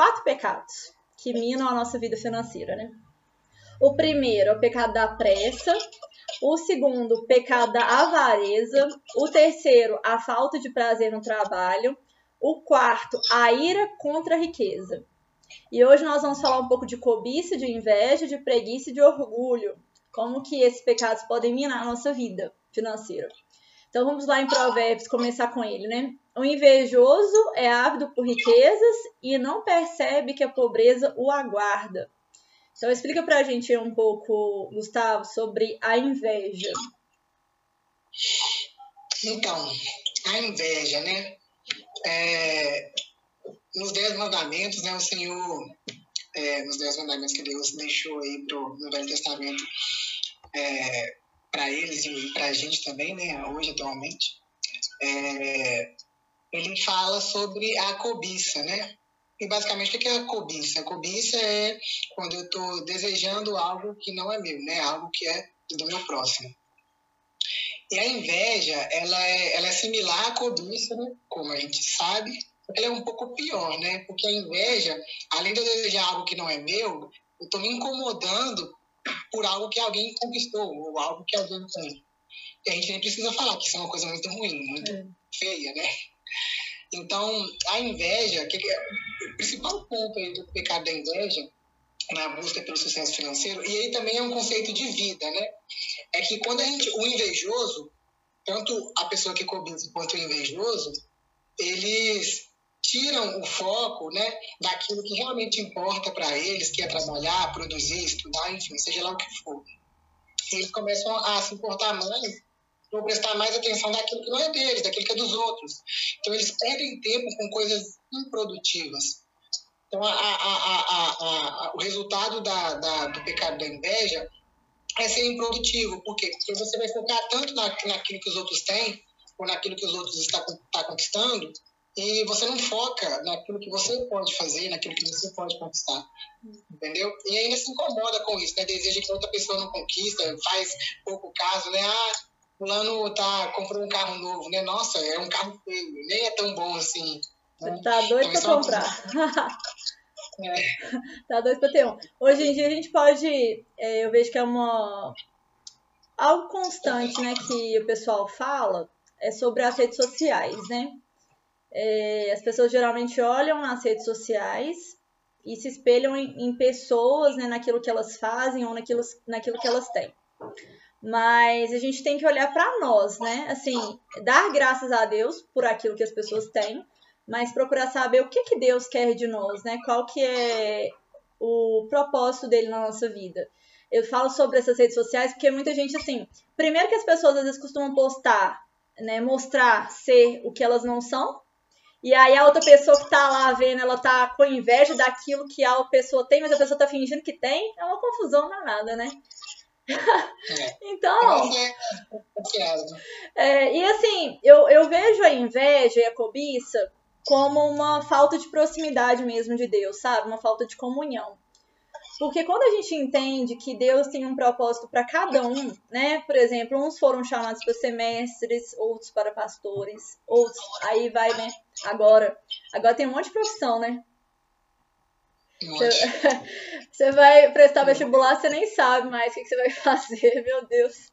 quatro pecados que minam a nossa vida financeira, né? O primeiro é o pecado da pressa, o segundo, o pecado da avareza, o terceiro, a falta de prazer no trabalho, o quarto, a ira contra a riqueza. E hoje nós vamos falar um pouco de cobiça, de inveja, de preguiça e de orgulho. Como que esses pecados podem minar a nossa vida financeira. Então vamos lá em Provérbios começar com ele, né? O invejoso é ávido por riquezas e não percebe que a pobreza o aguarda. Então explica pra gente um pouco, Gustavo, sobre a inveja. Então, a inveja, né? É, nos Dez Mandamentos, né, o Senhor, é, nos Dez Mandamentos que Deus deixou aí pro, no Velho Testamento é, para eles e para a gente também, né, hoje atualmente, é, ele fala sobre a cobiça, né? E basicamente o que é a cobiça? A cobiça é quando eu estou desejando algo que não é meu, né? Algo que é do meu próximo. E a inveja, ela é, ela é similar à cobiça, né? como a gente sabe, ela é um pouco pior, né? Porque a inveja, além de eu desejar algo que não é meu, eu estou me incomodando por algo que alguém conquistou, ou algo que alguém tem. E a gente nem precisa falar que isso é uma coisa muito ruim, muito é. feia, né? Então, a inveja, que é o principal ponto aí do pecado da inveja, na busca pelo sucesso financeiro, e aí também é um conceito de vida, né? É que quando a gente, o invejoso, tanto a pessoa que cobiça quanto o invejoso, eles tiram o foco né, daquilo que realmente importa para eles, que é trabalhar, produzir, estudar, enfim, seja lá o que for. Eles começam a se importar mais, ou prestar mais atenção daquilo que não é deles, daquilo que é dos outros. Então, eles perdem tempo com coisas improdutivas. Então, a, a, a, o resultado da, da, do pecado da inveja é ser improdutivo. Por quê? Porque você vai focar tanto na, naquilo que os outros têm, ou naquilo que os outros estão tá conquistando, e você não foca naquilo que você pode fazer, naquilo que você pode conquistar. Entendeu? E ainda se incomoda com isso, né? Deseja que outra pessoa não conquista, faz pouco caso, né? Ah, fulano tá, comprou um carro novo, né? Nossa, é um carro feio, nem é tão bom assim. Né? Tá doido então, pra comprar. é. Tá doido pra ter um. Hoje em dia a gente pode, é, eu vejo que é uma algo constante, né, que o pessoal fala é sobre as redes sociais, né? É, as pessoas geralmente olham nas redes sociais e se espelham em, em, pessoas, né, naquilo que elas fazem ou naquilo, naquilo que elas têm. Mas a gente tem que olhar para nós, né? Assim, dar graças a Deus por aquilo que as pessoas têm, mas procurar saber o que, que Deus quer de nós, né? Qual que é o propósito dele na nossa vida. Eu falo sobre essas redes sociais porque muita gente, assim, primeiro que as pessoas às vezes costumam postar, né, mostrar ser o que elas não são, e aí a outra pessoa que tá lá vendo, ela tá com inveja daquilo que a pessoa tem, mas a pessoa tá fingindo que tem, é uma confusão danada, né? É. então. É, e assim, eu, eu vejo a inveja e a cobiça como uma falta de proximidade mesmo de Deus, sabe? Uma falta de comunhão. Porque quando a gente entende que Deus tem um propósito para cada um, né? Por exemplo, uns foram chamados para semestres, outros para pastores, outros. Aí vai, né? Agora. Agora tem um monte de profissão, né? Você vai prestar vestibular, você nem sabe mais o que você vai fazer, meu Deus.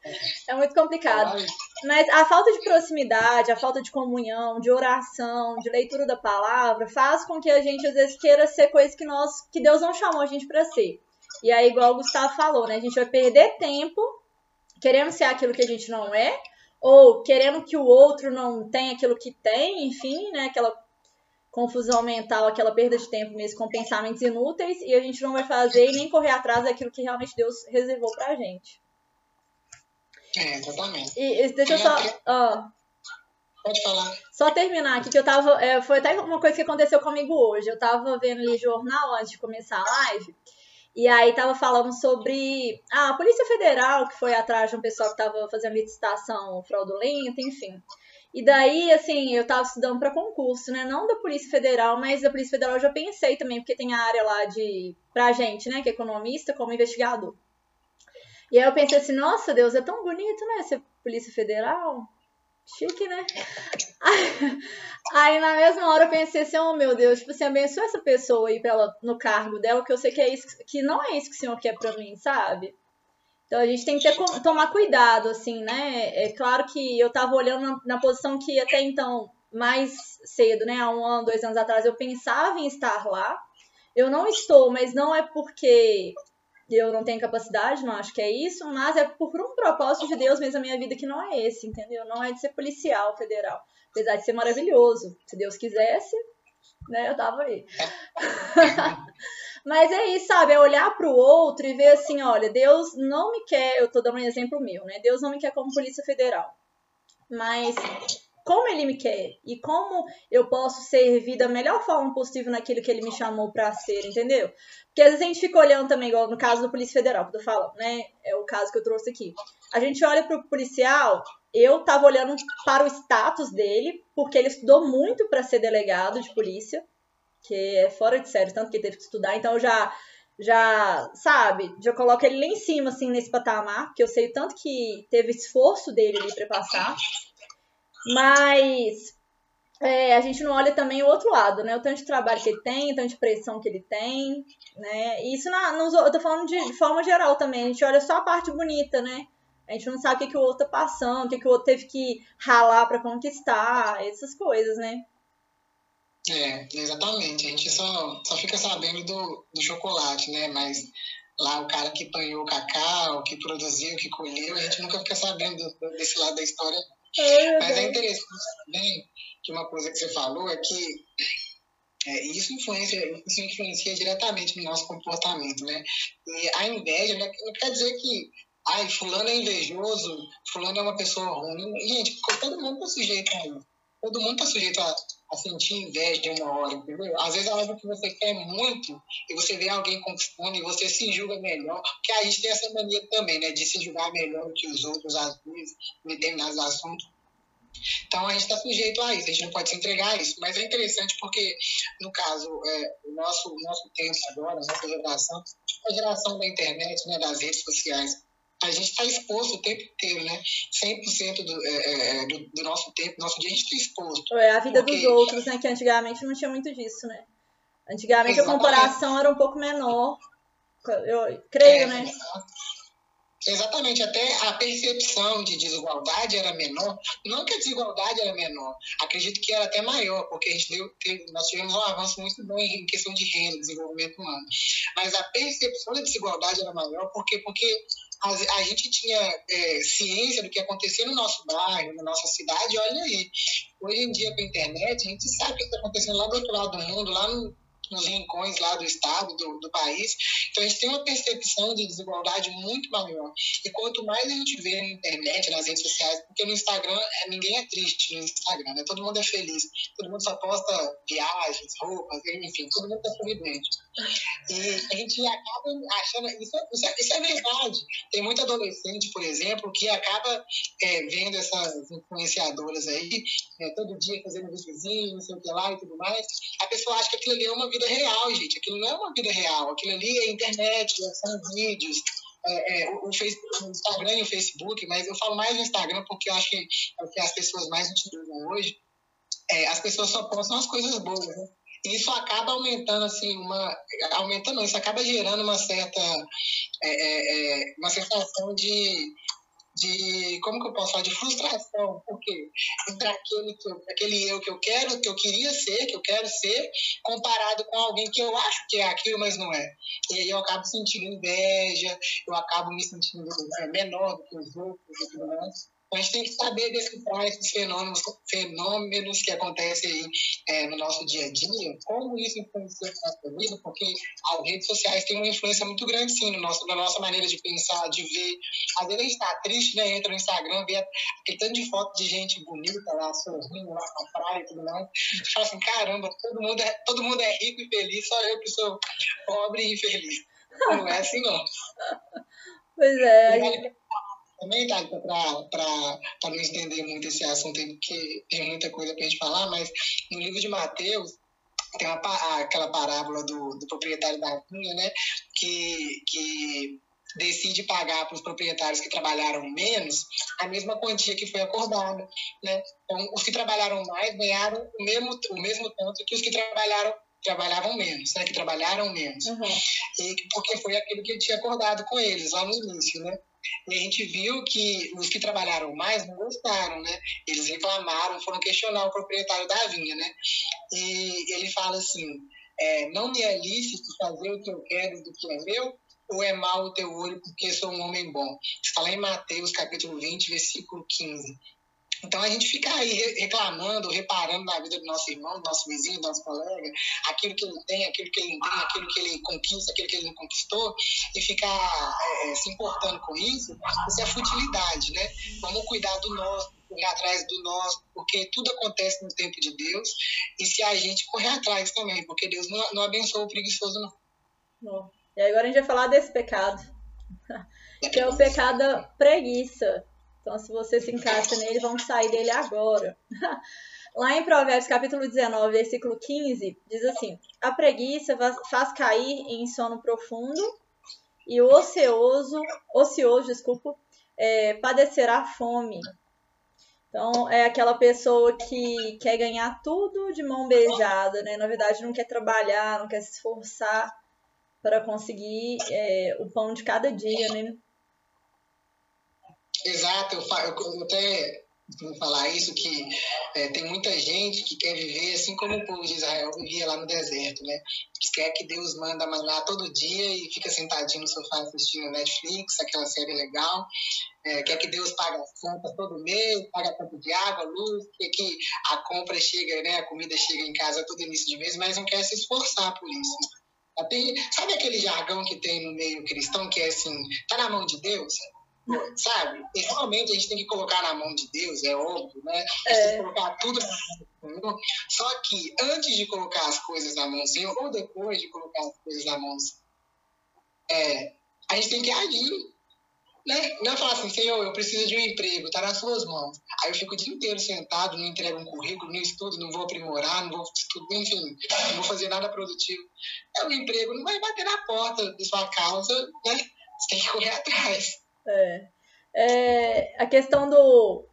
É muito complicado. Mas a falta de proximidade, a falta de comunhão, de oração, de leitura da palavra, faz com que a gente às vezes queira ser coisas que nós, que Deus não chamou a gente para ser. E aí, igual o Gustavo falou, né? A gente vai perder tempo querendo ser aquilo que a gente não é, ou querendo que o outro não tenha aquilo que tem, enfim, né? Aquela confusão mental, aquela perda de tempo mesmo com pensamentos inúteis e a gente não vai fazer e nem correr atrás daquilo que realmente Deus reservou pra gente. É, exatamente. E, deixa eu só. Ó, Pode falar. Só terminar aqui, que eu tava. É, foi até uma coisa que aconteceu comigo hoje. Eu tava vendo ali jornal antes de começar a live. E aí tava falando sobre ah, a Polícia Federal, que foi atrás de um pessoal que tava fazendo licitação fraudulenta, enfim. E daí, assim, eu tava estudando para concurso, né? Não da Polícia Federal, mas da Polícia Federal eu já pensei também, porque tem a área lá de. pra gente, né? Que é economista, como investigador. E aí eu pensei assim, nossa Deus, é tão bonito, né? Ser Polícia Federal. Chique, né? Aí, aí, na mesma hora eu pensei assim, oh meu Deus, tipo assim, abençoa essa pessoa aí pra ela, no cargo dela, que eu sei que é isso, que não é isso que o Senhor quer pra mim, sabe? Então a gente tem que ter, tomar cuidado, assim, né? É claro que eu tava olhando na, na, posição que até então, mais cedo, né? Há um ano, dois anos atrás, eu pensava em estar lá. Eu não estou, mas não é porque eu não tenho capacidade, não acho que é isso, mas é por um propósito de Deus mesmo a minha vida que não é esse, entendeu? Não é de ser policial federal. Apesar de ser maravilhoso. Se Deus quisesse, né, eu tava aí. Mas é isso, sabe? É olhar para o outro e ver assim, olha, Deus não me quer, eu tô dando um exemplo meu, né? Deus não me quer como Polícia Federal. Mas como ele me quer e como eu posso servir da melhor forma possível naquilo que ele me chamou para ser, entendeu? Porque às vezes a gente fica olhando também, igual no caso do Polícia Federal, que eu falo, né? É o caso que eu trouxe aqui. A gente olha para o policial, eu tava olhando para o status dele, porque ele estudou muito para ser delegado de polícia que é fora de sério, tanto que ele teve que estudar, então eu já, já, sabe, já coloco ele lá em cima, assim, nesse patamar, porque eu sei o tanto que teve esforço dele ali para passar, mas é, a gente não olha também o outro lado, né, o tanto de trabalho que ele tem, o tanto de pressão que ele tem, né, e isso na, nos, eu tô falando de, de forma geral também, a gente olha só a parte bonita, né, a gente não sabe o que, que o outro tá passando, o que, que o outro teve que ralar para conquistar, essas coisas, né? É, exatamente. A gente só, só fica sabendo do, do chocolate, né? Mas lá o cara que panhou o cacau, que produziu, que colheu, a gente nunca fica sabendo desse lado da história. É, Mas é interessante também que uma coisa que você falou é que é, isso, influencia, isso influencia diretamente no nosso comportamento, né? E a inveja né, não quer dizer que ai, fulano é invejoso, fulano é uma pessoa ruim. Gente, todo mundo está sujeito a isso. Todo mundo está sujeito a a sentir inveja uma hora, entendeu? Às vezes é algo que você quer muito e você vê alguém conquistando e você se julga melhor, porque a gente tem essa mania também, né, de se julgar melhor que os outros, às vezes, em determinados assuntos. Então a gente está sujeito a isso, a gente não pode se entregar a isso. Mas é interessante porque, no caso, é, o nosso, nosso tempo agora, a nossa geração, a geração da internet, né, das redes sociais, a gente está exposto o tempo inteiro, né? 100% do, é, é, é, do, do nosso tempo, nosso dia a gente está exposto. É a vida porque... dos outros, né? Que antigamente não tinha muito disso, né? Antigamente Exatamente. a comparação era um pouco menor. Eu creio, é, né? Exatamente, até a percepção de desigualdade era menor. Não que a desigualdade era menor, acredito que era até maior, porque a gente deu, nós tivemos um avanço muito bom em questão de renda, desenvolvimento humano. Mas a percepção da desigualdade era maior, porque, porque a, a gente tinha é, ciência do que acontecia no nosso bairro, na nossa cidade, olha aí. Hoje em dia, com a internet, a gente sabe o que está acontecendo lá do outro lado do mundo, lá no nos rincões lá do estado, do, do país. Então, a gente tem uma percepção de desigualdade muito maior. E quanto mais a gente vê na internet, nas redes sociais, porque no Instagram é, ninguém é triste no Instagram, né? todo mundo é feliz, todo mundo só posta viagens, roupas, enfim, todo mundo está sorridente. E a gente acaba achando. Isso, é, isso, é, isso é verdade. Tem muito adolescente, por exemplo, que acaba é, vendo essas influenciadoras aí, é, todo dia fazendo videozinho, não sei o que lá e tudo mais. A pessoa acha que aquilo ali é uma vida real, gente. Aquilo não é uma vida real. Aquilo ali é internet, são vídeos. É, é, o, Facebook, o Instagram e o Facebook, mas eu falo mais no Instagram porque eu acho que é o que as pessoas mais utilizam hoje. É, as pessoas só postam as coisas boas, né? E isso acaba aumentando, assim, uma. Aumentando, isso acaba gerando uma certa. É, é, é uma sensação de de como que eu posso falar de frustração. Porque entre aquele aquele eu que eu quero que eu queria ser que eu quero ser comparado com alguém que eu acho que é aquilo mas não é. E aí eu acabo sentindo inveja eu acabo me sentindo é, menor do que os outros e tudo mais a gente tem que saber decifrar esses fenômenos, fenômenos que acontecem aí, é, no nosso dia a dia, como isso influencia na nossa vida, porque as redes sociais têm uma influência muito grande, sim, no nosso, na nossa maneira de pensar, de ver. Às vezes a gente está triste, né? Entra no Instagram, vê aquele tanto de foto de gente bonita lá, sorrindo lá na praia e tudo mais. A gente fala assim: caramba, todo mundo, é, todo mundo é rico e feliz, só eu que sou pobre e infeliz. Não é assim, não. Pois é também, tá, para não estender muito esse assunto, porque tem muita coisa para a gente falar, mas no livro de Mateus, tem uma, aquela parábola do, do proprietário da vinha, né, que, que decide pagar para os proprietários que trabalharam menos a mesma quantia que foi acordada. Né? Então, os que trabalharam mais ganharam o mesmo, o mesmo tanto que os que trabalharam trabalhavam menos, né? que trabalharam menos. Uhum. E, porque foi aquilo que eu tinha acordado com eles lá no início. Né? E a gente viu que os que trabalharam mais não gostaram, né? Eles reclamaram, foram questionar o proprietário da vinha, né? E ele fala assim, é, não me é lícito fazer o que eu quero do que é meu, ou é mal o teu olho porque sou um homem bom? Está lá em Mateus capítulo 20, versículo 15. Então a gente fica aí reclamando, reparando na vida do nosso irmão, do nosso vizinho, do nosso colega, aquilo que ele tem, aquilo que ele não tem, aquilo que ele conquista, aquilo que ele não conquistou, e ficar é, se importando com isso, isso é futilidade, né? Vamos cuidar do nosso, correr atrás do nosso, porque tudo acontece no tempo de Deus, e se a gente correr atrás também, porque Deus não, não abençoa o preguiçoso, não. Bom, e agora a gente vai falar desse pecado, que é o pecado da preguiça. Então, se você se encaixa nele, vamos sair dele agora. Lá em Provérbios capítulo 19, versículo 15, diz assim: A preguiça faz cair em sono profundo, e o ocioso, ocioso, desculpa, é, padecerá fome. Então, é aquela pessoa que quer ganhar tudo de mão beijada, né? Na verdade, não quer trabalhar, não quer se esforçar para conseguir é, o pão de cada dia, né? Exato, eu, eu, até vou falar isso, que é, tem muita gente que quer viver assim como o povo de Israel vivia lá no deserto, né? Que quer que Deus manda maná todo dia e fica sentadinho no sofá assistindo Netflix, aquela série legal. É, quer que Deus pague as contas todo mês, pague a conta de água, luz, quer que a compra chega, né? A comida chega em casa todo início de mês, mas não quer se esforçar por isso. Tem, sabe aquele jargão que tem no meio cristão que é assim, tá na mão de Deus? Sabe? E realmente a gente tem que colocar na mão de Deus, é óbvio, né? A gente é. tem que colocar tudo na mão do Senhor. Só que antes de colocar as coisas na mão do Senhor, ou depois de colocar as coisas na mão do Senhor, é, a gente tem que agir. Né? Não é falar assim, Senhor, eu preciso de um emprego, tá nas suas mãos. Aí eu fico o dia inteiro sentado, não entrego um currículo, não estudo, não vou aprimorar, não vou estudar, enfim, não vou fazer nada produtivo. É um emprego, não vai bater na porta de sua casa, né? Você tem que correr atrás. É. é. a questão do.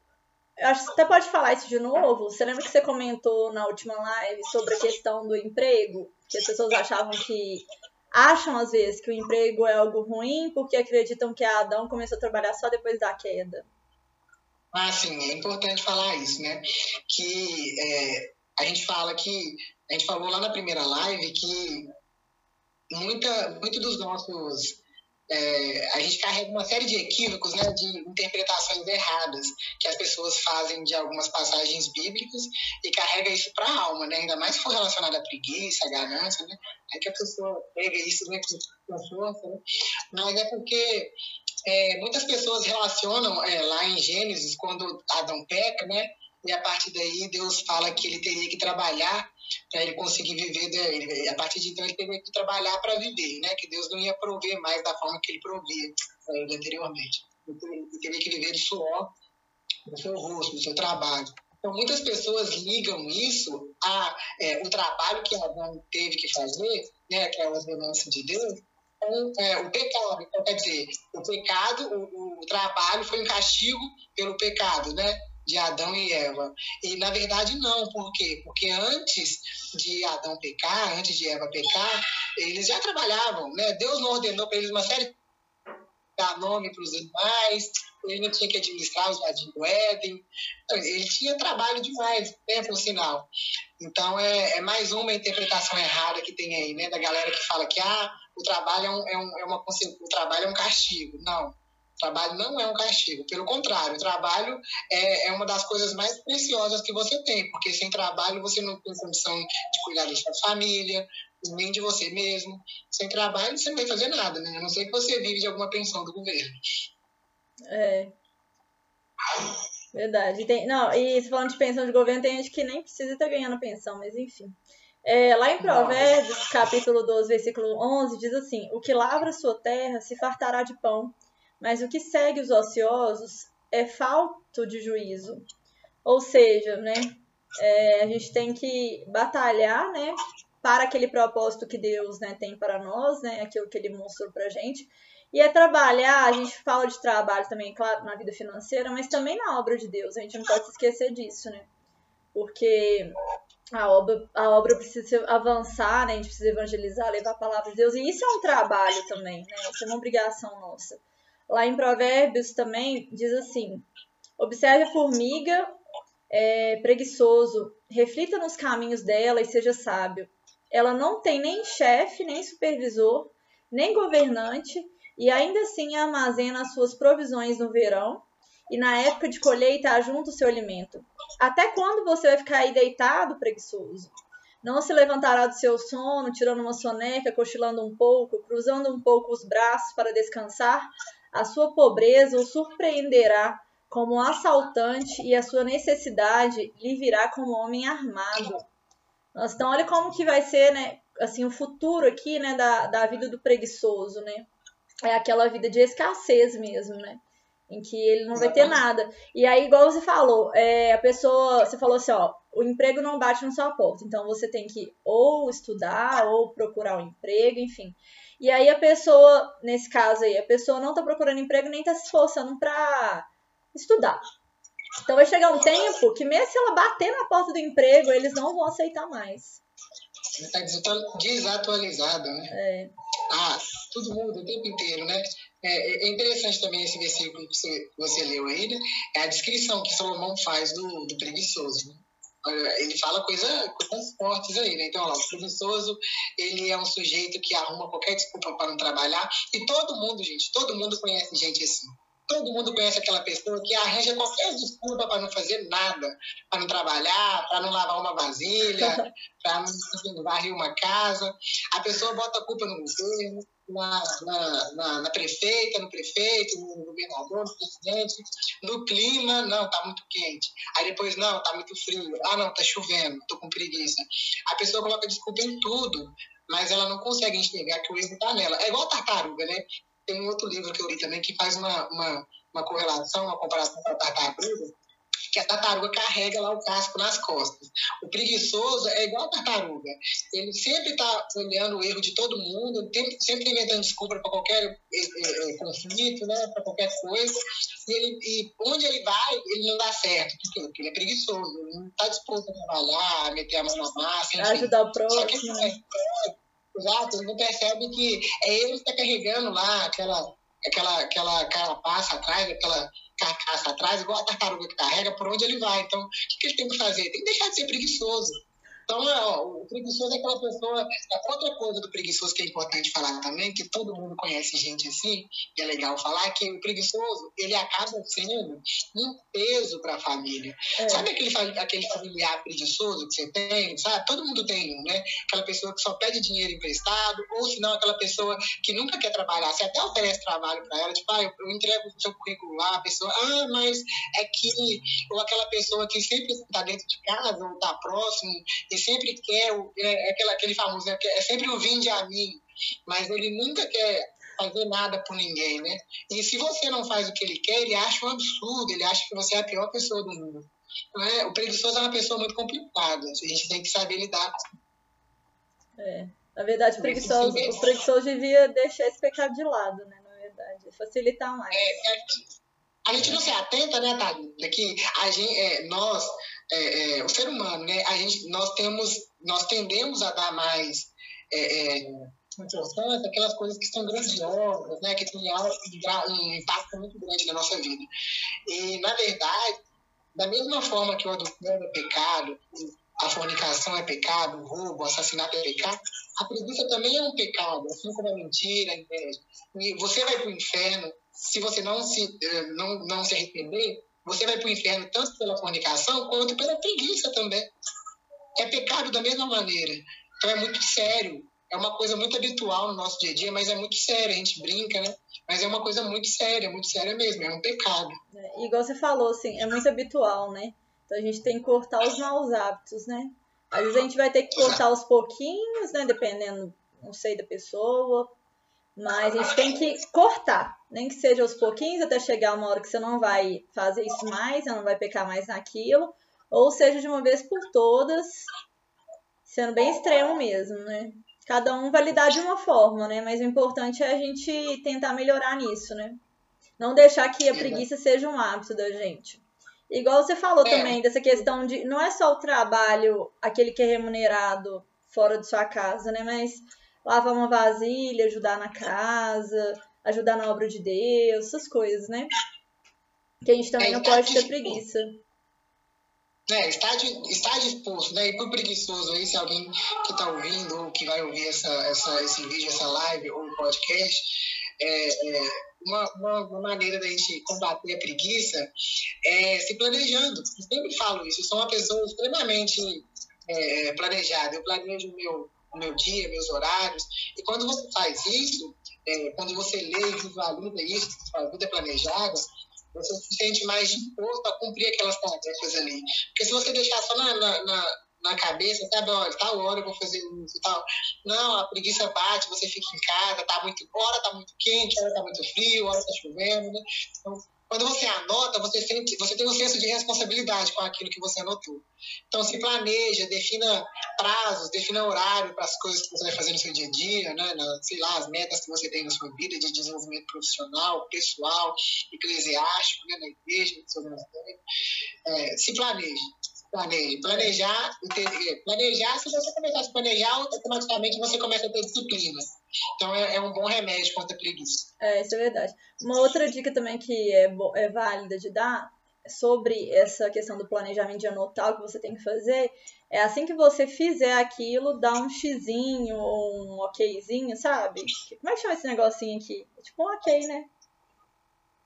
Acho que você até pode falar isso de novo. Você lembra que você comentou na última live sobre a questão do emprego? Que as pessoas achavam que. Acham às vezes que o emprego é algo ruim porque acreditam que Adão começou a trabalhar só depois da queda. Ah, sim, é importante falar isso, né? Que é, a gente fala que. A gente falou lá na primeira live que muita, muito dos nossos é, a gente carrega uma série de equívocos, né, de interpretações erradas que as pessoas fazem de algumas passagens bíblicas e carrega isso para a alma, né, ainda mais se for relacionado à preguiça, à ganância, né, é que a pessoa pega isso né, com força, né, mas é porque é, muitas pessoas relacionam é, lá em Gênesis, quando Adão peca, né, e a partir daí Deus fala que ele teria que trabalhar para ele conseguir viver. A partir de então ele teria que trabalhar para viver, né? Que Deus não ia prover mais da forma que ele provia para ele anteriormente. Ele teria que viver de suor do seu rosto, do seu trabalho. Então, muitas pessoas ligam isso a é, o trabalho que Adão teve que fazer, né, que é a ordenança de Deus, com é, o pecado. Então, quer dizer, o pecado, o, o trabalho foi um castigo pelo pecado, né? De Adão e Eva. E na verdade não, por quê? Porque antes de Adão pecar, antes de Eva pecar, eles já trabalhavam, né? Deus não ordenou para eles uma série de dar nome para os animais, ele não tinha que administrar os jardim do Éden, ele tinha trabalho demais, né, por sinal. Então é, é, mais uma interpretação errada que tem aí, né, da galera que fala que ah, o trabalho é, um, é, um, é uma o trabalho é um castigo. Não, trabalho não é um castigo, pelo contrário, o trabalho é, é uma das coisas mais preciosas que você tem, porque sem trabalho você não tem condição de cuidar da sua família, nem de você mesmo. Sem trabalho você não vai fazer nada, né? A não ser que você vive de alguma pensão do governo. É. Verdade. Tem, não, e falando de pensão de governo, tem gente que nem precisa estar ganhando pensão, mas enfim. É, lá em Provérbios, capítulo 12, versículo 11, diz assim: O que lavra sua terra se fartará de pão, mas o que segue os ociosos é falto de juízo. Ou seja, né, é, a gente tem que batalhar, né, para aquele propósito que Deus, né, tem para nós, né, aquilo que Ele mostrou para a gente. E é trabalhar, a gente fala de trabalho também, claro, na vida financeira, mas também na obra de Deus. A gente não pode se esquecer disso, né? Porque a obra, a obra precisa avançar, né? A gente precisa evangelizar, levar a palavra de Deus. E isso é um trabalho também, né? Isso é uma obrigação nossa. Lá em Provérbios também diz assim: observe a formiga é, preguiçoso, reflita nos caminhos dela e seja sábio. Ela não tem nem chefe, nem supervisor, nem governante, e ainda assim armazena as suas provisões no verão e na época de colheita ajunta o seu alimento. Até quando você vai ficar aí deitado, preguiçoso? Não se levantará do seu sono, tirando uma soneca, cochilando um pouco, cruzando um pouco os braços para descansar? A sua pobreza o surpreenderá como um assaltante e a sua necessidade lhe virá como homem armado. Nossa, então olha como que vai ser, né, assim, o futuro aqui, né, da, da vida do preguiçoso, né? é aquela vida de escassez mesmo, né? Em que ele não vai ter nada. E aí, igual você falou, é, a pessoa, você falou assim, ó, o emprego não bate na sua porta. Então você tem que ou estudar ou procurar um emprego, enfim. E aí a pessoa, nesse caso aí, a pessoa não tá procurando emprego nem tá se esforçando para estudar. Então vai chegar um tempo que mesmo se ela bater na porta do emprego, eles não vão aceitar mais. Está desatualizado, né? É. Ah, tudo muda o tempo inteiro, né? É, é interessante também esse versículo que você, você leu aí, né? É a descrição que Salomão faz do, do preguiçoso, né? Ele fala coisa, coisas fortes aí, né? Então, olha lá, o preguiçoso, ele é um sujeito que arruma qualquer desculpa para não trabalhar. E todo mundo, gente, todo mundo conhece gente assim. Todo mundo conhece aquela pessoa que arranja qualquer desculpa para não fazer nada, para não trabalhar, para não lavar uma vasilha, para não varrer uma casa. A pessoa bota a culpa no governo, na, na, na, na, prefeita, no prefeito, no governador, no presidente, no clima, não, tá muito quente. Aí depois, não, tá muito frio. Ah, não, tá chovendo, tô com preguiça. A pessoa coloca desculpa em tudo, mas ela não consegue enxergar que o erro tá nela. É igual a tartaruga, né? Tem um outro livro que eu li também que faz uma, uma, uma correlação, uma comparação com a tartaruga, que a tartaruga carrega lá o casco nas costas. O preguiçoso é igual a tartaruga. Ele sempre está olhando o erro de todo mundo, sempre inventando desculpa para qualquer é, é, conflito, né, para qualquer coisa. E, ele, e onde ele vai, ele não dá certo. Porque ele é preguiçoso, ele não está disposto a trabalhar, a meter a mão na massa, enfim. Ajudar o próximo. Só que ele, Exato, ele não percebe que é ele que está carregando lá aquela, aquela, aquela carapaça atrás, aquela carcaça atrás, igual a tartaruga que carrega, por onde ele vai. Então, o que, que ele tem que fazer? Tem que deixar de ser preguiçoso. Então, ó, o preguiçoso é aquela pessoa. É outra coisa do preguiçoso que é importante falar também, que todo mundo conhece gente assim, e é legal falar, que o preguiçoso ele acaba sendo um peso para a família. É. Sabe aquele, aquele familiar preguiçoso que você tem? Sabe? Todo mundo tem um, né? Aquela pessoa que só pede dinheiro emprestado, ou se não, aquela pessoa que nunca quer trabalhar. Você até oferece trabalho para ela, tipo, ah, eu, eu entrego o seu currículo lá, a pessoa, ah, mas é que. Ou aquela pessoa que sempre está dentro de casa, ou está próximo e sempre quer, o, é, é aquela, aquele famoso, né, é sempre o vinde a mim, mas ele nunca quer fazer nada por ninguém, né? E se você não faz o que ele quer, ele acha um absurdo, ele acha que você é a pior pessoa do mundo. É? O preguiçoso é uma pessoa muito complicada, a gente tem que saber lidar com É, na verdade, o preguiçoso, o preguiçoso devia deixar esse pecado de lado, né? Na verdade, facilitar mais. É, é, a gente não se atenta, né, Thalita, que a gente, é, nós é, é, o ser humano, né? A gente, nós temos, nós tendemos a dar mais é, é importância aquelas coisas que são grandiosas, né? Que têm um impacto muito grande na nossa vida. E na verdade, da mesma forma que o adultério é pecado, a fornicação é pecado, o roubo, o assassinato é pecado, a preguiça também é um pecado, assim como a mentira, a inveja. E você vai para o inferno se você não se, eh, não, não se arrepender, você vai para o inferno tanto pela fornicação quanto pela preguiça também. É pecado da mesma maneira. Então é muito sério. É uma coisa muito habitual no nosso dia a dia, mas é muito sério. A gente brinca, né? Mas é uma coisa muito séria, muito séria mesmo. É um pecado. É, igual você falou, assim, é muito habitual, né? Então a gente tem que cortar os maus hábitos, né? Às vezes a gente vai ter que cortar aos pouquinhos, né? Dependendo, não sei, da pessoa, mas a gente tem que cortar, nem que seja aos pouquinhos, até chegar uma hora que você não vai fazer isso mais, você não vai pecar mais naquilo, ou seja, de uma vez por todas, sendo bem extremo mesmo, né? cada um vai lidar de uma forma, né? Mas o importante é a gente tentar melhorar nisso, né? Não deixar que a preguiça seja um hábito da gente. Igual você falou é. também dessa questão de não é só o trabalho, aquele que é remunerado fora de sua casa, né? Mas lavar uma vasilha, ajudar na casa, ajudar na obra de Deus, essas coisas, né? Que a gente também é, não pode ter preguiça. É, está, está disposto, né? E pro preguiçoso aí, se alguém que está ouvindo ou que vai ouvir essa, essa, esse vídeo, essa live ou podcast, é, é uma, uma, maneira da gente combater a preguiça é se planejando. Eu sempre falo isso, eu sou uma pessoa extremamente é, planejada. Eu planejo o meu, o meu dia, meus horários, e quando você faz isso, é, quando você lê e visualiza isso, sua vida é planejada, você se sente mais disposto a cumprir aquelas tarefas ali. Porque se você deixar só na, na, na, na cabeça, sabe, olha, tal hora eu vou fazer isso e tal. Não, a preguiça bate, você fica em casa, tá muito, hora tá muito quente, hora tá muito frio, hora tá chovendo, né? Então, quando você anota, você, sente, você tem um senso de responsabilidade com aquilo que você anotou. Então, se planeja, defina prazos, defina horário para as coisas que você vai fazer no seu dia a dia, né? Na, sei lá, as metas que você tem na sua vida de desenvolvimento profissional, pessoal, eclesiástico, né? na igreja, no seu. É, se planeje planeje. Planejar, planejar, se você começar a se planejar, automaticamente você começa a ter disciplina. Então é, é, um bom remédio contra a preguiça. É, isso é verdade. Uma outra dica também que é, é válida de dar sobre essa questão do planejamento de anotar o que você tem que fazer é assim que você fizer aquilo, dá um xizinho ou um okzinho, sabe? Como é que chama esse negocinho aqui? É tipo um ok, né?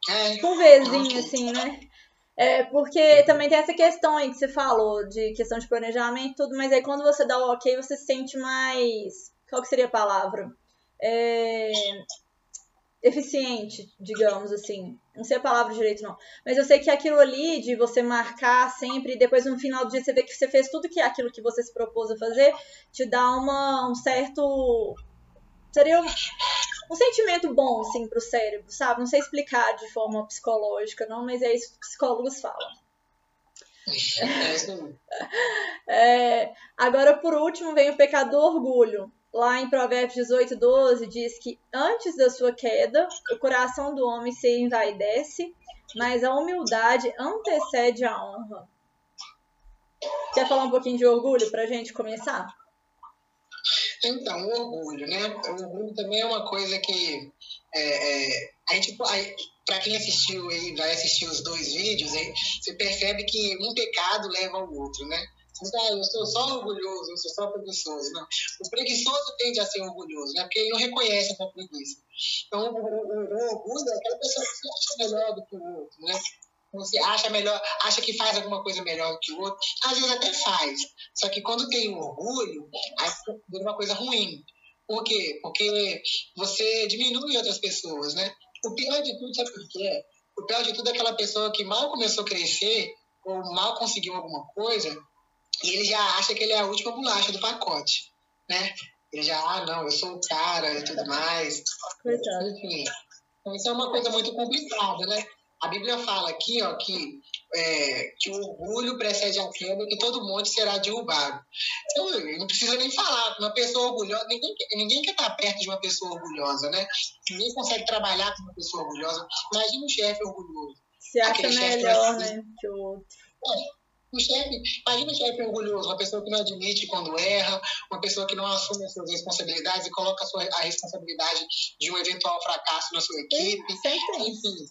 É, tipo um Vzinho, assim, né? É, porque também tem essa questão aí que você falou, de questão de planejamento e tudo, mas aí quando você dá o ok, você se sente mais. Qual que seria a palavra? É, eficiente, digamos assim. Não sei a palavra direito, não. Mas eu sei que aquilo ali, de você marcar sempre, e depois no final do dia você vê que você fez tudo que é aquilo que você se propôs a fazer, te dá uma, um certo. Seria um sentimento bom, assim, pro cérebro, sabe? Não sei explicar de forma psicológica, não, mas é isso que os psicólogos falam. É, agora, por último, vem o pecado do orgulho. Lá em Provérbios 18, 12, diz que antes da sua queda, o coração do homem se envaidece, mas a humildade antecede a honra. Quer falar um pouquinho de orgulho pra gente começar? Então, o orgulho, né? O orgulho também é uma coisa que é, é, a gente, para quem assistiu aí, vai assistir os dois vídeos, aí, você percebe que um pecado leva ao outro, né? Ah, eu sou só orgulhoso, eu sou só preguiçoso. Não. O preguiçoso tende a ser orgulhoso, né? Porque ele não reconhece a preguiça. Então, o, o, o orgulho é aquela pessoa que se acha melhor do que o outro, né? Você acha melhor, acha que faz alguma coisa melhor do que o outro, às vezes até faz. Só que quando tem orgulho, aí vira uma coisa ruim. Por quê? Porque você diminui outras pessoas, né? O pior de tudo, sabe por quê? O pior de tudo é aquela pessoa que mal começou a crescer ou mal conseguiu alguma coisa e ele já acha que ele é a última bolacha do pacote, né? Ele já, ah, não, eu sou o cara e tudo mais. Coitado. Enfim. Então, isso é uma coisa muito complicada, né? A Bíblia fala aqui ó, que, é, que o orgulho precede a queda e que todo monte será derrubado. Então, não precisa nem falar. Uma pessoa orgulhosa, ninguém, ninguém quer estar perto de uma pessoa orgulhosa, né? Ninguém consegue trabalhar com uma pessoa orgulhosa. Imagina um chefe orgulhoso. Se acha melhor, né, que o outro. É. Um chefe, imagina um chefe orgulhoso, uma pessoa que não admite quando erra, uma pessoa que não assume as suas responsabilidades e coloca a, sua, a responsabilidade de um eventual fracasso na sua equipe. Enfim,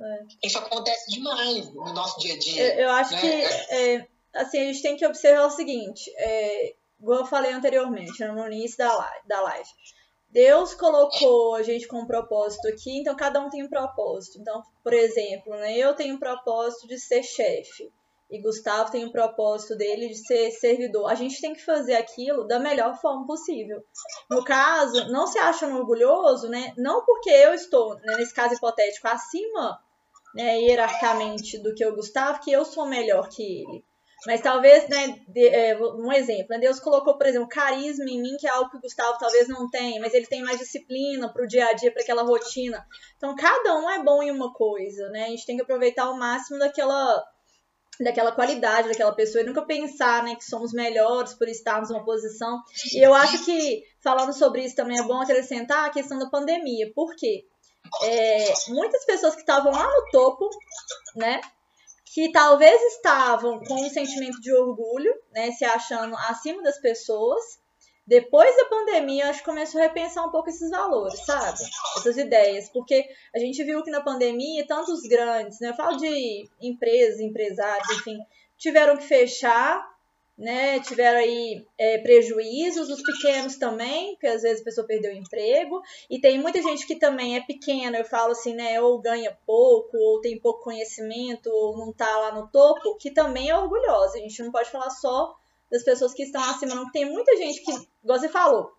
é. Isso acontece demais no nosso dia a dia. Eu, eu acho né? que é, assim, a gente tem que observar o seguinte, é, igual eu falei anteriormente, no início da live, da live. Deus colocou a gente com um propósito aqui, então cada um tem um propósito. Então, por exemplo, né, eu tenho um propósito de ser chefe e Gustavo tem um propósito dele de ser servidor. A gente tem que fazer aquilo da melhor forma possível. No caso, não se acham orgulhoso, né? Não porque eu estou, né, nesse caso hipotético, acima né, hierarquicamente do que o Gustavo, que eu sou melhor que ele. Mas talvez, né, de, é, um exemplo, né, Deus colocou, por exemplo, carisma em mim, que é algo que o Gustavo talvez não tenha, mas ele tem mais disciplina para o dia a dia, para aquela rotina. Então, cada um é bom em uma coisa, né? A gente tem que aproveitar o máximo daquela daquela qualidade daquela pessoa e nunca pensar né, que somos melhores por estarmos numa posição. E eu acho que, falando sobre isso também, é bom acrescentar a questão da pandemia. Por quê? É, muitas pessoas que estavam lá no topo, né, que talvez estavam com um sentimento de orgulho, né, se achando acima das pessoas, depois da pandemia, acho que começou a repensar um pouco esses valores, sabe? Essas ideias. Porque a gente viu que na pandemia, tantos grandes, né? Eu falo de empresas, empresários, enfim, tiveram que fechar, né? Tiveram aí é, prejuízos, os pequenos também, porque às vezes a pessoa perdeu o emprego. E tem muita gente que também é pequena, eu falo assim, né? Ou ganha pouco, ou tem pouco conhecimento, ou não tá lá no topo, que também é orgulhosa. A gente não pode falar só das pessoas que estão acima, não. Tem muita gente que, igual você falou,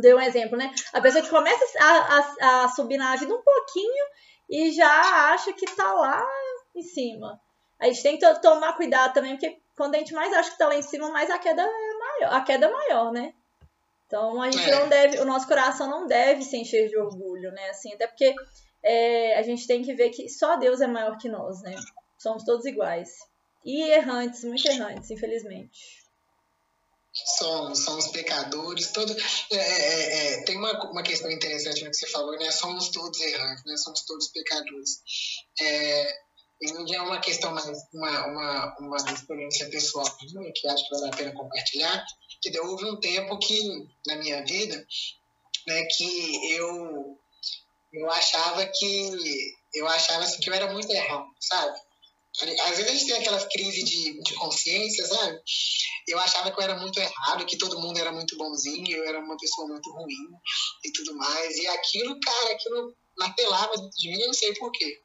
deu um exemplo, né? A pessoa que começa a, a, a subir na vida um pouquinho e já acha que tá lá em cima. A gente tem que tomar cuidado também, porque quando a gente mais acha que tá lá em cima, mais a queda é maior, a queda é maior, né? Então a gente é. não deve, o nosso coração não deve se encher de orgulho, né? Assim, até porque é, a gente tem que ver que só Deus é maior que nós, né? Somos todos iguais. E errantes, muito errantes, infelizmente somos, somos pecadores, todo, é, é, é, tem uma, uma questão interessante que você falou, né? Somos todos errantes, né? Somos todos pecadores. É, e é uma questão mais, uma, uma, uma experiência pessoal que acho que vale a pena compartilhar, que houve um tempo que, na minha vida, né, que eu, eu achava que, eu achava assim, que eu era muito errado, sabe? Às vezes a gente tem aquelas crises de, de consciência, sabe? Eu achava que eu era muito errado, que todo mundo era muito bonzinho, eu era uma pessoa muito ruim e tudo mais. E aquilo, cara, aquilo martelava de mim, eu não sei porquê.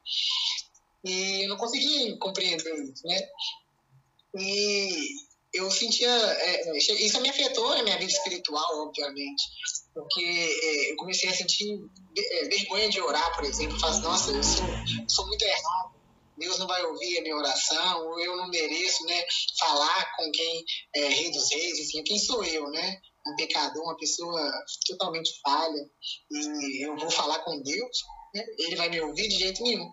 E eu não conseguia compreender isso, né? E eu sentia. É, é isso me afetou na minha vida espiritual, obviamente. Porque é, eu comecei a sentir é, vergonha de orar, por exemplo. Falo, nossa, eu sou, sou muito errado Deus não vai ouvir a minha oração, ou eu não mereço né, falar com quem é rei dos reis, enfim, quem sou eu, né? Um pecador, uma pessoa totalmente falha, e eu vou falar com Deus, né? ele vai me ouvir de jeito nenhum.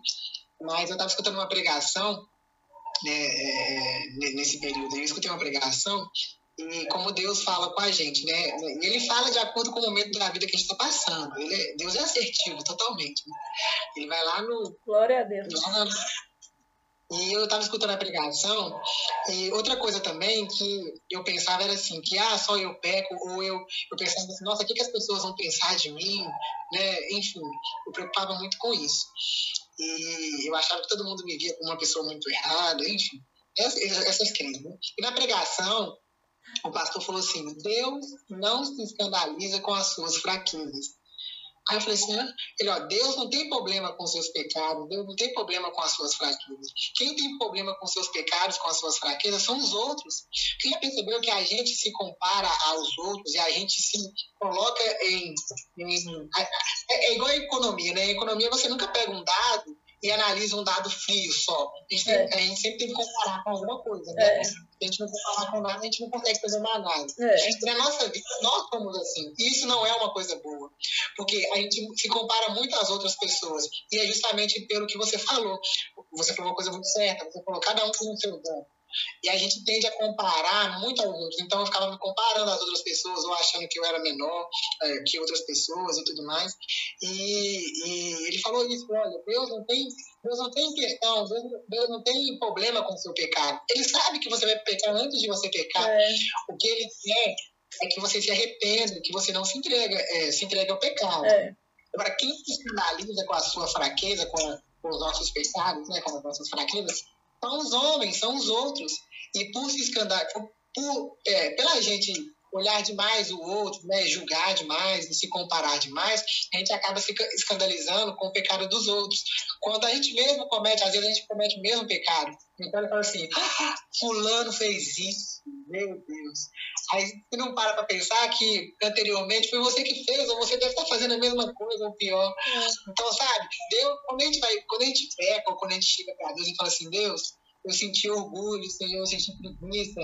Mas eu estava escutando uma pregação, né, é, nesse período, eu escutei uma pregação, e como Deus fala com a gente, né? E ele fala de acordo com o momento da vida que a gente está passando. Ele é, Deus é assertivo totalmente. Né? Ele vai lá no. Glória a Deus. E eu estava escutando a pregação, e outra coisa também que eu pensava era assim, que ah, só eu peco, ou eu, eu pensava assim, nossa, o que, que as pessoas vão pensar de mim, né? Enfim, eu preocupava muito com isso. E eu achava que todo mundo me via como uma pessoa muito errada, enfim, essas, essas crenças. Né? E na pregação, o pastor falou assim, Deus não se escandaliza com as suas fraquezas, Aí eu falei assim, ah, ele, ó, Deus não tem problema com seus pecados, Deus não tem problema com as suas fraquezas. Quem tem problema com seus pecados, com as suas fraquezas, são os outros. Quem já percebeu que a gente se compara aos outros e a gente se coloca em... em é, é igual a economia, né? A economia você nunca pega um dado e analisa um dado frio só. A gente, é. a gente sempre tem que comparar com alguma coisa, né? É. Se a gente não comparar com nada, a gente não consegue fazer uma análise. É. Na nossa vida, nós somos assim. E isso não é uma coisa boa. Porque a gente se compara muito às outras pessoas. E é justamente pelo que você falou. Você falou uma coisa muito certa. Você falou, cada um tem o seu dom. E a gente tende a comparar muito aos outros. Então eu ficava me comparando às outras pessoas, ou achando que eu era menor é, que outras pessoas e tudo mais. E, e, ele falou isso: olha, Deus não tem, Deus não tem questão, Deus, Deus não tem problema com o seu pecado. Ele sabe que você vai pecar antes de você pecar. É. O que ele quer é que você se arrependa, que você não se entrega, é, se entregue ao pecado. É. Agora, quem se escandaliza com a sua fraqueza, com, a, com os nossos pecados, né, com as nossas fraquezas, são os homens, são os outros. E por se escandalizar, por, por é, pela gente olhar demais o outro, né, julgar demais, se comparar demais, a gente acaba se escandalizando com o pecado dos outros. Quando a gente mesmo comete, às vezes a gente comete o mesmo pecado. Então ele fala assim, ah, fulano fez isso, meu Deus. Aí você não para para pensar que anteriormente foi você que fez, ou você deve estar fazendo a mesma coisa, ou pior. É. Então, sabe, Deus, quando a gente vai, quando a gente peca, ou quando a gente chega para Deus e fala assim, Deus, eu senti orgulho, Senhor, eu senti preguiça,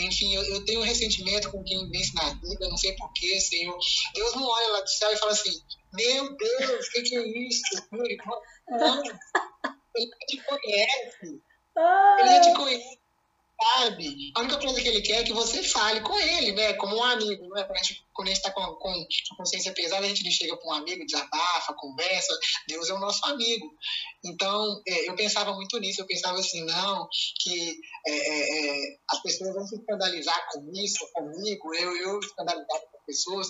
enfim, eu, eu, tenho ressentimento com quem vence na vida, não sei porquê, Senhor. Deus não olha lá do céu e fala assim, meu Deus, o que, que, é isso? Não, ele te conhece, ele já te conhece, sabe. A única coisa que ele quer é que você fale com ele, né? Como um amigo, não é? Pra gente, quando a gente está com, com consciência pesada, a gente chega para um amigo, desabafa, conversa. Deus é o nosso amigo. Então, é, eu pensava muito nisso. Eu pensava assim, não, que é, é, é as pessoas vão se escandalizar com isso, comigo, eu, eu escandalizar com pessoas.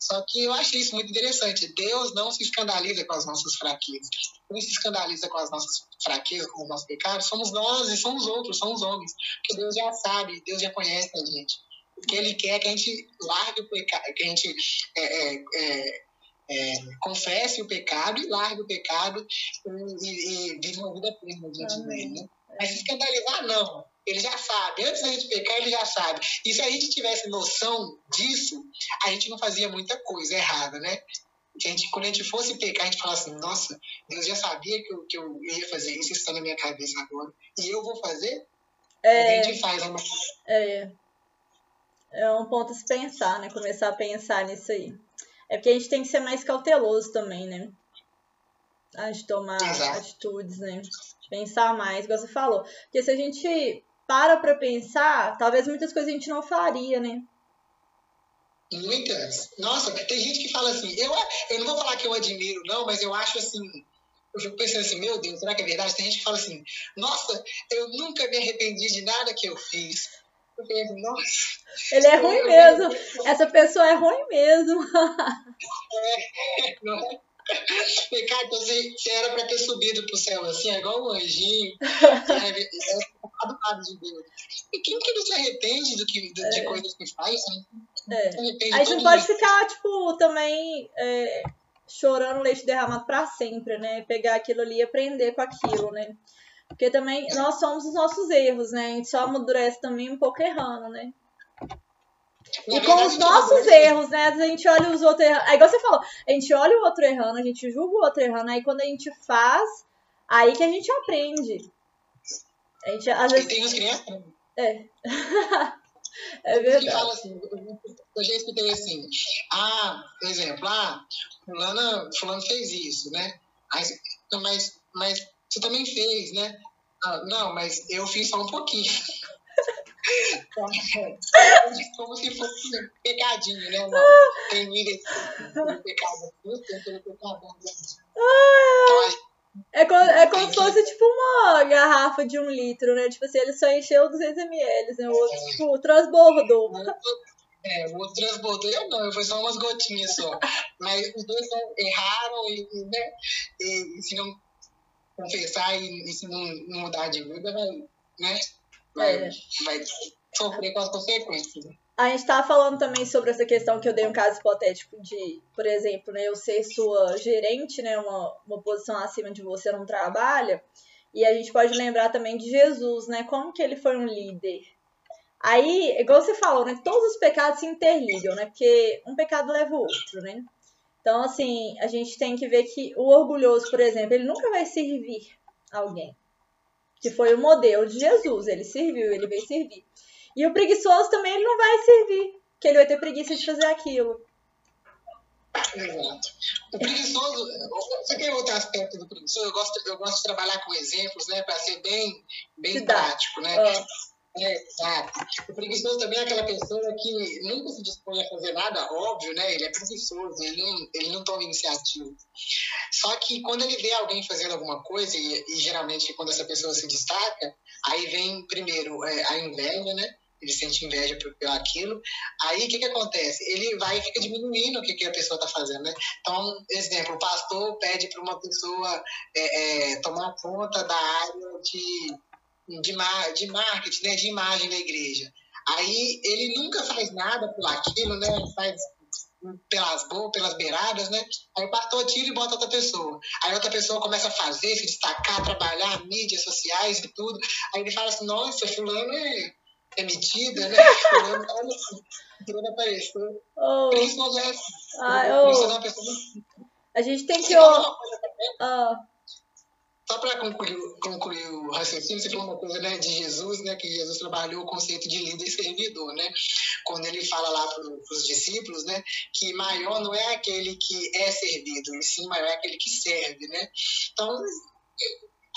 Só que eu achei isso muito interessante. Deus não se escandaliza com as nossas fraquezas. Quem se escandaliza com as nossas fraquezas, com os nossos pecados, somos nós e somos outros, são os homens. Porque Deus já sabe, Deus já conhece a gente. O que Ele quer é que a gente largue o pecado, que a gente é, é, é, é confesse o pecado e largue o pecado e, e, e viva uma vida plena diante dele. Né? Mas se escandalizar, não. Ele já sabe. Antes da gente pecar, ele já sabe. E se a gente tivesse noção disso, a gente não fazia muita coisa errada, né? Que a gente, quando a gente fosse pecar, a gente falasse assim, nossa, Deus já sabia que eu, que eu ia fazer isso, isso está na minha cabeça agora. E eu vou fazer? É, a gente faz a é, é um ponto a se pensar, né? Começar a pensar nisso aí. É porque a gente tem que ser mais cauteloso também, né? Antes de tomar Exato. atitudes, né? Pensar mais, igual você falou. Porque se a gente para pra pensar, talvez muitas coisas a gente não faria, né? Muitas. Nossa, tem gente que fala assim, eu, eu não vou falar que eu admiro, não, mas eu acho assim, eu fico pensando assim, meu Deus, será que é verdade? Tem gente que fala assim, nossa, eu nunca me arrependi de nada que eu fiz. Eu penso, nossa. Ele é ruim mesmo. Essa pessoa é ruim mesmo. é, não é? Então você, você era para ter subido pro céu assim, é igual um anjinho. É, é, do de Deus. E quem que não se arrepende do que, de, é. de coisas que faz? Né? É. A gente não pode ficar, tipo, também é, chorando leite derramado para sempre, né? Pegar aquilo ali e aprender com aquilo, né? Porque também nós somos os nossos erros, né? A gente só amadurece também um pouco errando, né? E com os nossos erros, né? A gente olha os outros errando. Aí, igual você falou, a gente olha o outro errando, a gente julga o outro errando. Aí, quando a gente faz, aí que a gente aprende. A gente, às vezes... E tem os crianças. É. é verdade. fala assim, eu já escutei assim, ah, por exemplo, ah, fulano, fulano fez isso, né? Aí, mas, mas você também fez, né? Ah, não, mas eu fiz só um pouquinho. Como se fosse um pecadinho, né? Não, tem de pecado, tem pecado. Então, é, como, é como se fosse tipo uma garrafa de um litro, né? Tipo assim, ele só encheu 200 ml, né? O outro, é. tipo, transbordou. É, o outro transbordou. Eu não, foi só umas gotinhas só. Mas os dois erraram e, né? E, se não confessar e, e se não, não, mudar de vida, vai, né? Vai, é. vai sofrer com as consequências. A gente estava falando também sobre essa questão que eu dei um caso hipotético de, por exemplo, né, eu ser sua gerente, né, uma, uma posição acima de você não trabalha, e a gente pode lembrar também de Jesus, né, como que ele foi um líder. Aí, igual você falou, né, todos os pecados se interligam, né, porque um pecado leva o outro, né. Então, assim, a gente tem que ver que o orgulhoso, por exemplo, ele nunca vai servir alguém. Que foi o modelo de Jesus, ele serviu, ele veio servir. E o preguiçoso também ele não vai servir, que ele vai ter preguiça de fazer aquilo. Exato. O preguiçoso, você quer outro aspecto do preguiçoso? Eu gosto, eu gosto de trabalhar com exemplos, né, para ser bem, bem prático, né? Ah. É, exato. O preguiçoso também é aquela pessoa que nunca se dispõe a fazer nada, óbvio, né? Ele é preguiçoso, ele não, ele não toma iniciativa. Só que quando ele vê alguém fazendo alguma coisa, e, e geralmente quando essa pessoa se destaca, aí vem primeiro é, a inveja, né? Ele sente inveja por, aquilo. Aí o que, que acontece? Ele vai e fica diminuindo o que, que a pessoa está fazendo, né? Então, exemplo, o pastor pede para uma pessoa é, é, tomar conta da área de, de, de marketing, né? de imagem da igreja. Aí ele nunca faz nada por aquilo, né? Faz pelas boas, pelas beiradas, né? Aí o pastor tira e bota outra pessoa. Aí outra pessoa começa a fazer, se destacar, trabalhar, mídias sociais e tudo. Aí ele fala assim, nossa, fulano é emitida, né? Aparecer. Oh. Príncipe é ah, oh. A gente tem que. Oh. Ah. Só para concluir, concluir o raciocínio, você falou uma coisa né, de Jesus, né, que Jesus trabalhou o conceito de líder e servidor, né? Quando ele fala lá para os discípulos, né, que maior não é aquele que é servido, e sim maior é aquele que serve, né? Então,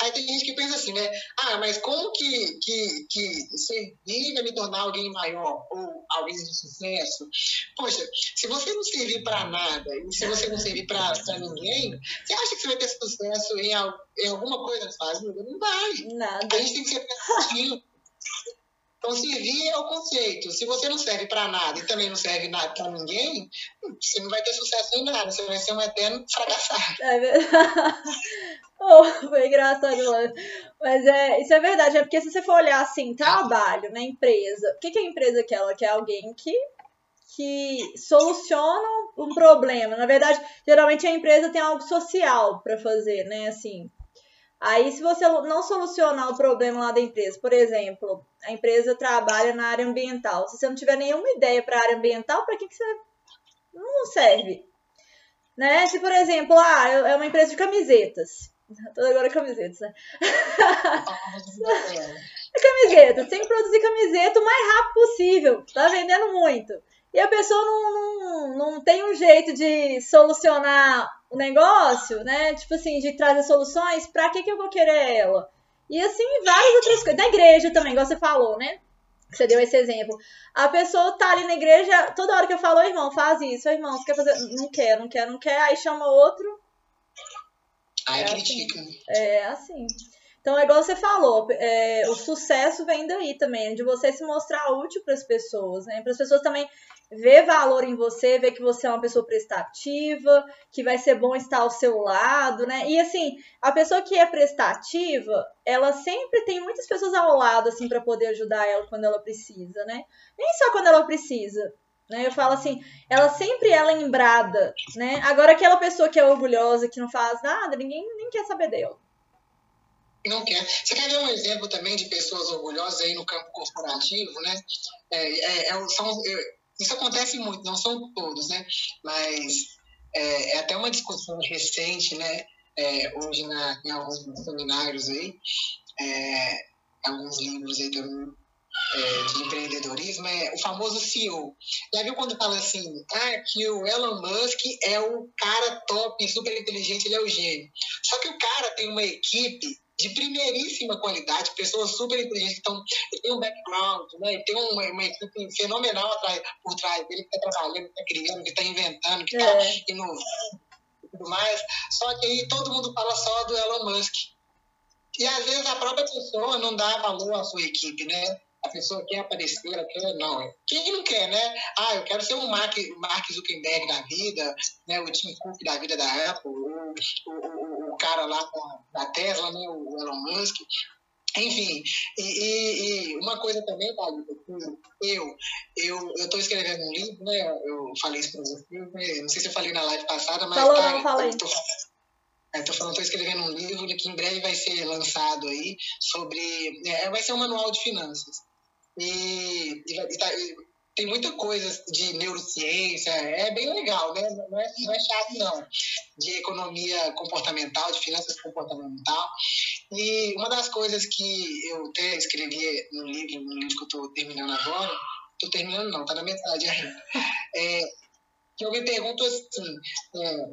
Aí tem gente que pensa assim, né? Ah, mas como que, que, que servir vai me tornar alguém maior ou alguém de sucesso? Poxa, se você não servir para nada e se você não servir para ninguém, você acha que você vai ter sucesso em, em alguma coisa sua vida? Não vai. Nada. A gente tem que ser positivo. Então, servir é o conceito. Se você não serve para nada e também não serve para ninguém, você não vai ter sucesso em nada. Você vai ser um eterno fracassado. É verdade. oh, foi engraçado lá. Mas é, isso é verdade. É porque se você for olhar assim, trabalho na empresa, o que, que é empresa que ela quer? Alguém que, que soluciona um problema. Na verdade, geralmente a empresa tem algo social para fazer, né? Assim, Aí, se você não solucionar o problema lá da empresa, por exemplo, a empresa trabalha na área ambiental, se você não tiver nenhuma ideia para a área ambiental, para que, que você não serve? Né? Se, por exemplo, ah, é uma empresa de camisetas. Toda agora camisetas, né? é camiseta. Tem que produzir camiseta o mais rápido possível. Tá vendendo muito. E a pessoa não, não, não tem um jeito de solucionar o negócio, né? Tipo assim, de trazer soluções, pra que, que eu vou querer ela? E assim, várias outras coisas. Da igreja também, igual você falou, né? Que você deu esse exemplo. A pessoa tá ali na igreja, toda hora que eu falo, irmão, faz isso, irmão, você quer fazer. Não quer, não quer, não quer, aí chama outro. Aí é critica. Assim. É assim. Então, é igual você falou, é, o sucesso vem daí também, de você se mostrar útil para as pessoas, né? Para as pessoas também ver valor em você, ver que você é uma pessoa prestativa, que vai ser bom estar ao seu lado, né? E assim, a pessoa que é prestativa, ela sempre tem muitas pessoas ao lado assim para poder ajudar ela quando ela precisa, né? Nem só quando ela precisa, né? Eu falo assim, ela sempre é lembrada, né? Agora aquela pessoa que é orgulhosa, que não faz nada, ninguém nem quer saber dela. Não quer. Você quer ver um exemplo também de pessoas orgulhosas aí no campo corporativo, né? É, é, é são, isso acontece muito, não são todos, né? Mas é, é até uma discussão recente, né? É, hoje na, em alguns seminários aí, é, alguns livros aí todo é, de empreendedorismo, é o famoso CEO. Já viu quando fala assim, ah, que o Elon Musk é o cara top, super inteligente, ele é o gênio. Só que o cara tem uma equipe de primeiríssima qualidade, pessoas super inteligentes que estão, tem um background, né? tem uma, uma equipe fenomenal atrás, por trás dele, que está trabalhando, que está criando, que está inventando, que está é. inovando e tudo mais. Só que aí todo mundo fala só do Elon Musk. E às vezes a própria pessoa não dá valor à sua equipe, né? A pessoa quer aparecer, ela quer, não. Quem não quer, né? Ah, eu quero ser um Mark, Mark Zuckerberg da vida, né? o Tim Cook da vida da Apple, o, o, o cara lá da Tesla, né? o Elon Musk. Enfim, e, e, e, uma coisa também, Thalita, eu eu eu estou escrevendo um livro, né? Eu falei isso para você, né? não sei se eu falei na live passada, mas Falou, tá, não, falei. Tô, Estou falando, estou escrevendo um livro que em breve vai ser lançado aí sobre, é, vai ser um manual de finanças. E, e, tá, e, tem muita coisa de neurociência, é bem legal, né? Não é, não é chato, não. De economia comportamental, de finanças comportamental. E uma das coisas que eu até escrevi no livro, no livro que eu estou terminando agora, estou terminando não, está na metade ainda, é, que eu me pergunto assim, é,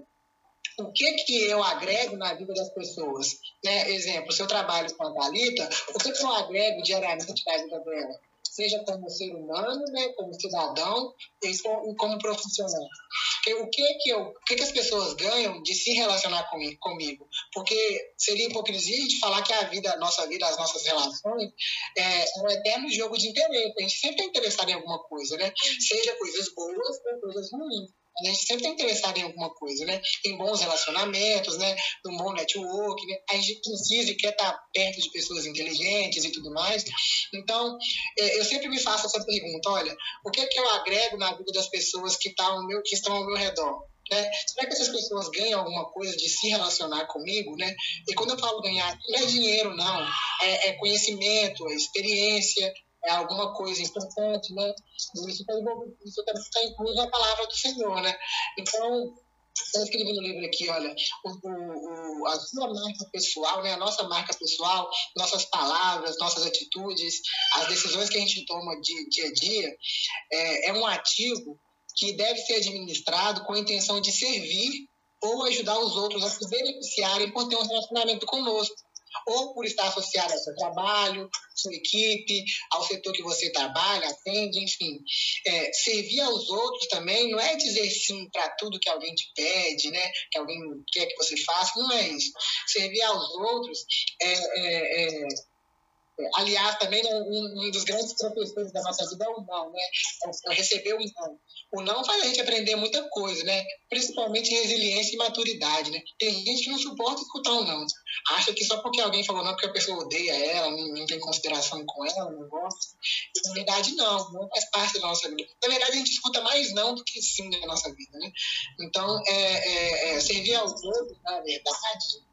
o que que eu agrego na vida das pessoas. Né? Exemplo, se eu trabalho com a Thalita, o que, que eu agrego diariamente na vida dela? Seja como ser humano, né, como cidadão e como profissional. O que que, eu, o que que as pessoas ganham de se relacionar comigo? Porque seria hipocrisia de falar que a vida, a nossa vida, as nossas relações é, é um eterno jogo de interesse. A gente sempre está interessado em alguma coisa, né? Seja coisas boas ou coisas ruins a gente sempre está interessado em alguma coisa, né? Em bons relacionamentos, né? Num bom network, né? A gente precisa e quer estar tá perto de pessoas inteligentes e tudo mais. Então, é, eu sempre me faço essa pergunta, olha, o que é que eu agrego na vida das pessoas que, tá meu, que estão ao meu redor? Né? Será que essas pessoas ganham alguma coisa de se relacionar comigo? Né? E quando eu falo ganhar, não é dinheiro, não. É, é conhecimento, é experiência, é alguma coisa importante, né? Isso está isso tá, tá na palavra do Senhor, né? Então, eu escrevi no livro aqui, olha, o, o, a sua marca pessoal, né, a nossa marca pessoal, nossas palavras, nossas atitudes, as decisões que a gente toma de dia a dia, é, é um ativo que deve ser administrado com a intenção de servir ou ajudar os outros a se beneficiarem por ter um relacionamento conosco. Ou por estar associado ao seu trabalho, sua equipe, ao setor que você trabalha, atende, enfim. É, servir aos outros também não é dizer sim para tudo que alguém te pede, né? que alguém quer que você faça, não é isso. Servir aos outros é, é, é Aliás, também né, um, um, dos grandes professores da nossa vida é o não, né? É receber o não. O não faz a gente aprender muita coisa, né? Principalmente resiliência e maturidade, né? Tem gente que não suporta escutar o um não. Acha que só porque alguém falou não, porque a pessoa odeia ela, não, não tem consideração com ela, não gosta. Na verdade, não. Não faz parte da nossa vida. Na verdade, a gente escuta mais não do que sim na nossa vida, né? Então, é, é, é servir aos outros, na verdade,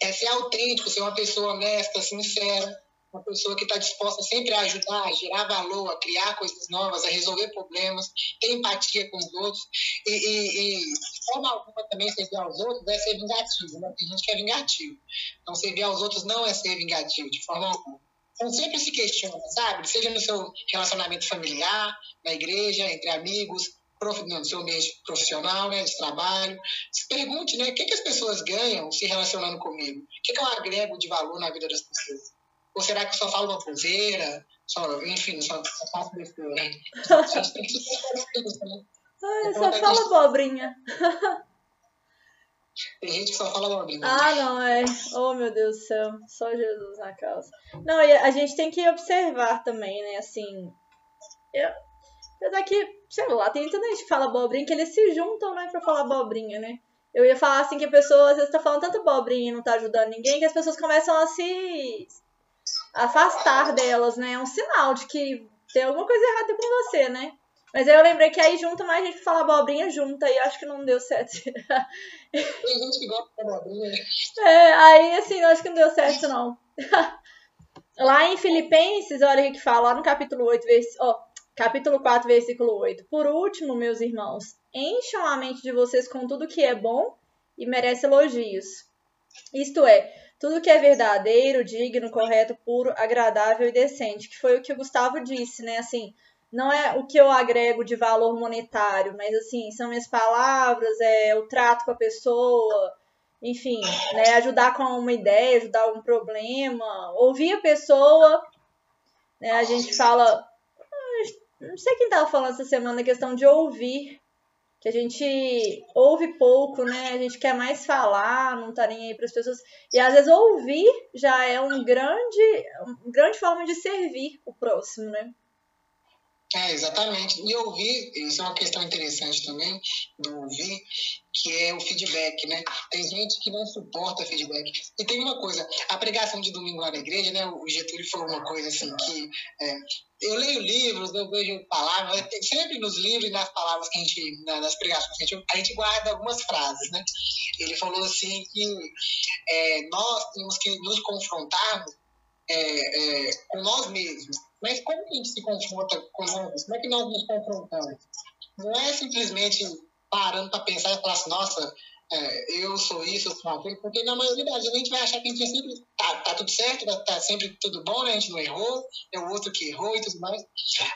é ser autêntico, ser uma pessoa honesta, sincera, uma pessoa que está disposta sempre a ajudar, a gerar valor, a criar coisas novas, a resolver problemas, ter empatia com os outros e, e, e de forma alguma também servir aos outros é ser vingativo, né? Tem gente que é vingativo. Então, servir aos outros não é ser vingativo, de forma alguma. Então, sempre se questiona, sabe? Seja no seu relacionamento familiar, na igreja, entre amigos, no seu ambiente profissional, né, de trabalho. Se pergunte, né, o que, que as pessoas ganham se relacionando comigo? O que, que eu agrego de valor na vida das pessoas? Ou será que eu só falo uma cozeira? Só, enfim, só, só faço besteira? A gente tem que se né? Ai, só fala abobrinha. Tem gente que só fala abobrinha. Ah, não, é. Oh, meu Deus do céu. Só Jesus na causa. Não, e a gente tem que observar também, né? Assim. Eu, apesar que, sei lá, tem tanta gente que fala abobrinha que eles se juntam, né, pra falar abobrinha, né? Eu ia falar assim que a pessoa às vezes tá falando tanta abobrinha e não tá ajudando ninguém que as pessoas começam a se afastar delas, né? É um sinal de que tem alguma coisa errada com você, né? Mas aí eu lembrei que aí junta mais gente que fala abobrinha junta e acho que não deu certo. Tem gente que gosta de abobrinha. É, aí assim, eu acho que não deu certo não. Lá em Filipenses, olha o que fala, lá no capítulo 8, vers... oh, capítulo 4, versículo 8. Por último, meus irmãos, encham a mente de vocês com tudo que é bom e merece elogios. Isto é, tudo que é verdadeiro, digno, correto, puro, agradável e decente, que foi o que o Gustavo disse, né? Assim, não é o que eu agrego de valor monetário, mas assim, são minhas palavras, é o trato com a pessoa, enfim, né, ajudar com uma ideia, ajudar algum problema, ouvir a pessoa, né? A gente fala, ah, não sei quem estava falando essa semana a questão de ouvir, que a gente ouve pouco, né? A gente quer mais falar, não tá nem aí para as pessoas. E às vezes ouvir já é um grande, uma grande forma de servir o próximo, né? É, exatamente. E ouvir, isso é uma questão interessante também, do ouvir, que é o feedback, né? Tem gente que não suporta feedback. E tem uma coisa, a pregação de domingo lá na igreja, né? O Getúlio falou uma coisa assim, que é, eu leio livros, eu vejo palavras, sempre nos livros e nas palavras que a gente, nas pregações a gente, a gente guarda algumas frases, né? Ele falou assim que é, nós temos que nos confrontar é, é, com nós mesmos mas como que a gente se confronta com nós? Como é que nós nos confrontamos? Não é simplesmente parando para pensar e falar assim, nossa, é, eu sou isso, eu sou aquilo, porque na maioria das vezes a gente vai achar que a gente sempre tá, tá tudo certo, tá, tá sempre tudo bom, né? A gente não errou, é o outro que errou e tudo mais.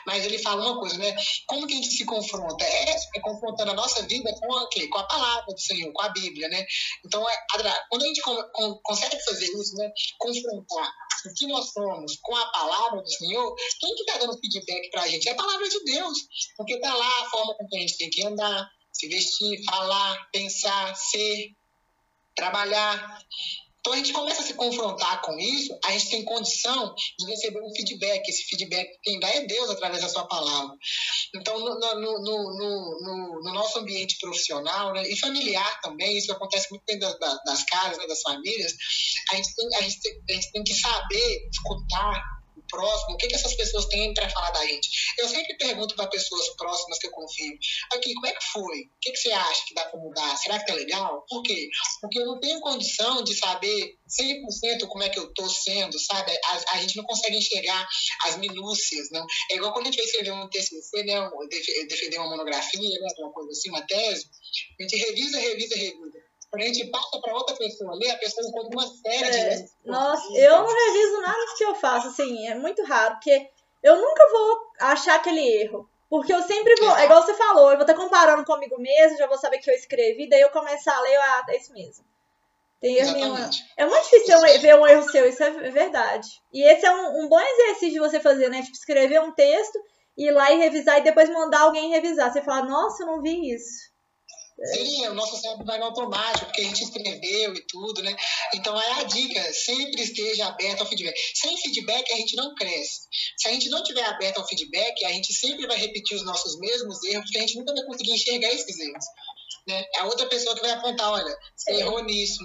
Mas ele fala uma coisa, né? Como que a gente se confronta? É, é confrontando a nossa vida com a, com a palavra do Senhor, com a Bíblia, né? Então, é, quando a gente com, com, consegue fazer isso, né? Confrontar o que nós somos com a palavra do Senhor, quem que está dando feedback para a gente? É a palavra de Deus, porque está lá a forma com que a gente tem que andar, se vestir, falar, pensar, ser, trabalhar. Então a gente começa a se confrontar com isso, a gente tem condição de receber um feedback. Esse feedback quem dá é Deus através da sua palavra. Então, no, no, no, no nosso ambiente profissional né, e familiar também, isso acontece muito dentro das, das casas, né, das famílias, a gente, tem, a, gente tem, a gente tem que saber escutar próximo, o que, que essas pessoas têm para falar da gente. Eu sempre pergunto para pessoas próximas que eu confio, aqui, como é que foi? O que, que você acha que dá para mudar? Será que tá legal? Por quê? Porque eu não tenho condição de saber 100% como é que eu tô sendo, sabe? A, a, gente não consegue enxergar as minúcias, não. É igual quando a gente vai escrever um TCC, né, defender uma monografia, né, uma coisa assim, uma tese, a gente revisa, revisa, revisa quando a gente passa para outra pessoa ler, a pessoa encontra uma série é. de. Nossa, eu não reviso nada do que eu faço, assim, é muito raro, porque eu nunca vou achar aquele erro. Porque eu sempre vou, Exato. é igual você falou, eu vou estar comparando comigo mesmo, já vou saber que eu escrevi, daí eu começar a ler, ah, é isso mesmo. Tem erro nenhum. É muito difícil ver um erro seu, isso é verdade. E esse é um, um bom exercício de você fazer, né? Tipo, escrever um texto, ir lá e revisar e depois mandar alguém revisar. Você fala, nossa, eu não vi isso. Sim, o nosso cérebro vai no automático, porque a gente escreveu e tudo, né? Então é a dica, sempre esteja aberto ao feedback. Sem feedback a gente não cresce. Se a gente não tiver aberto ao feedback, a gente sempre vai repetir os nossos mesmos erros, porque a gente nunca vai conseguir enxergar esses erros. Né? É a outra pessoa que vai apontar, olha, você é. errou nisso.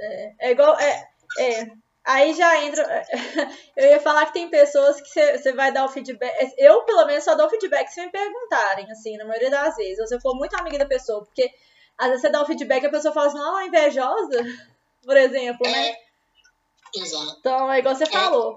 É, é igual. É, é, Aí já entra. Eu ia falar que tem pessoas que você vai dar o feedback. Eu, pelo menos, só dou feedback se me perguntarem, assim, na maioria das vezes. Ou se eu for muito amiga da pessoa. Porque às vezes você dá o feedback e a pessoa fala assim, não, é invejosa, por exemplo, né? É, exato. Então é igual você é, falou.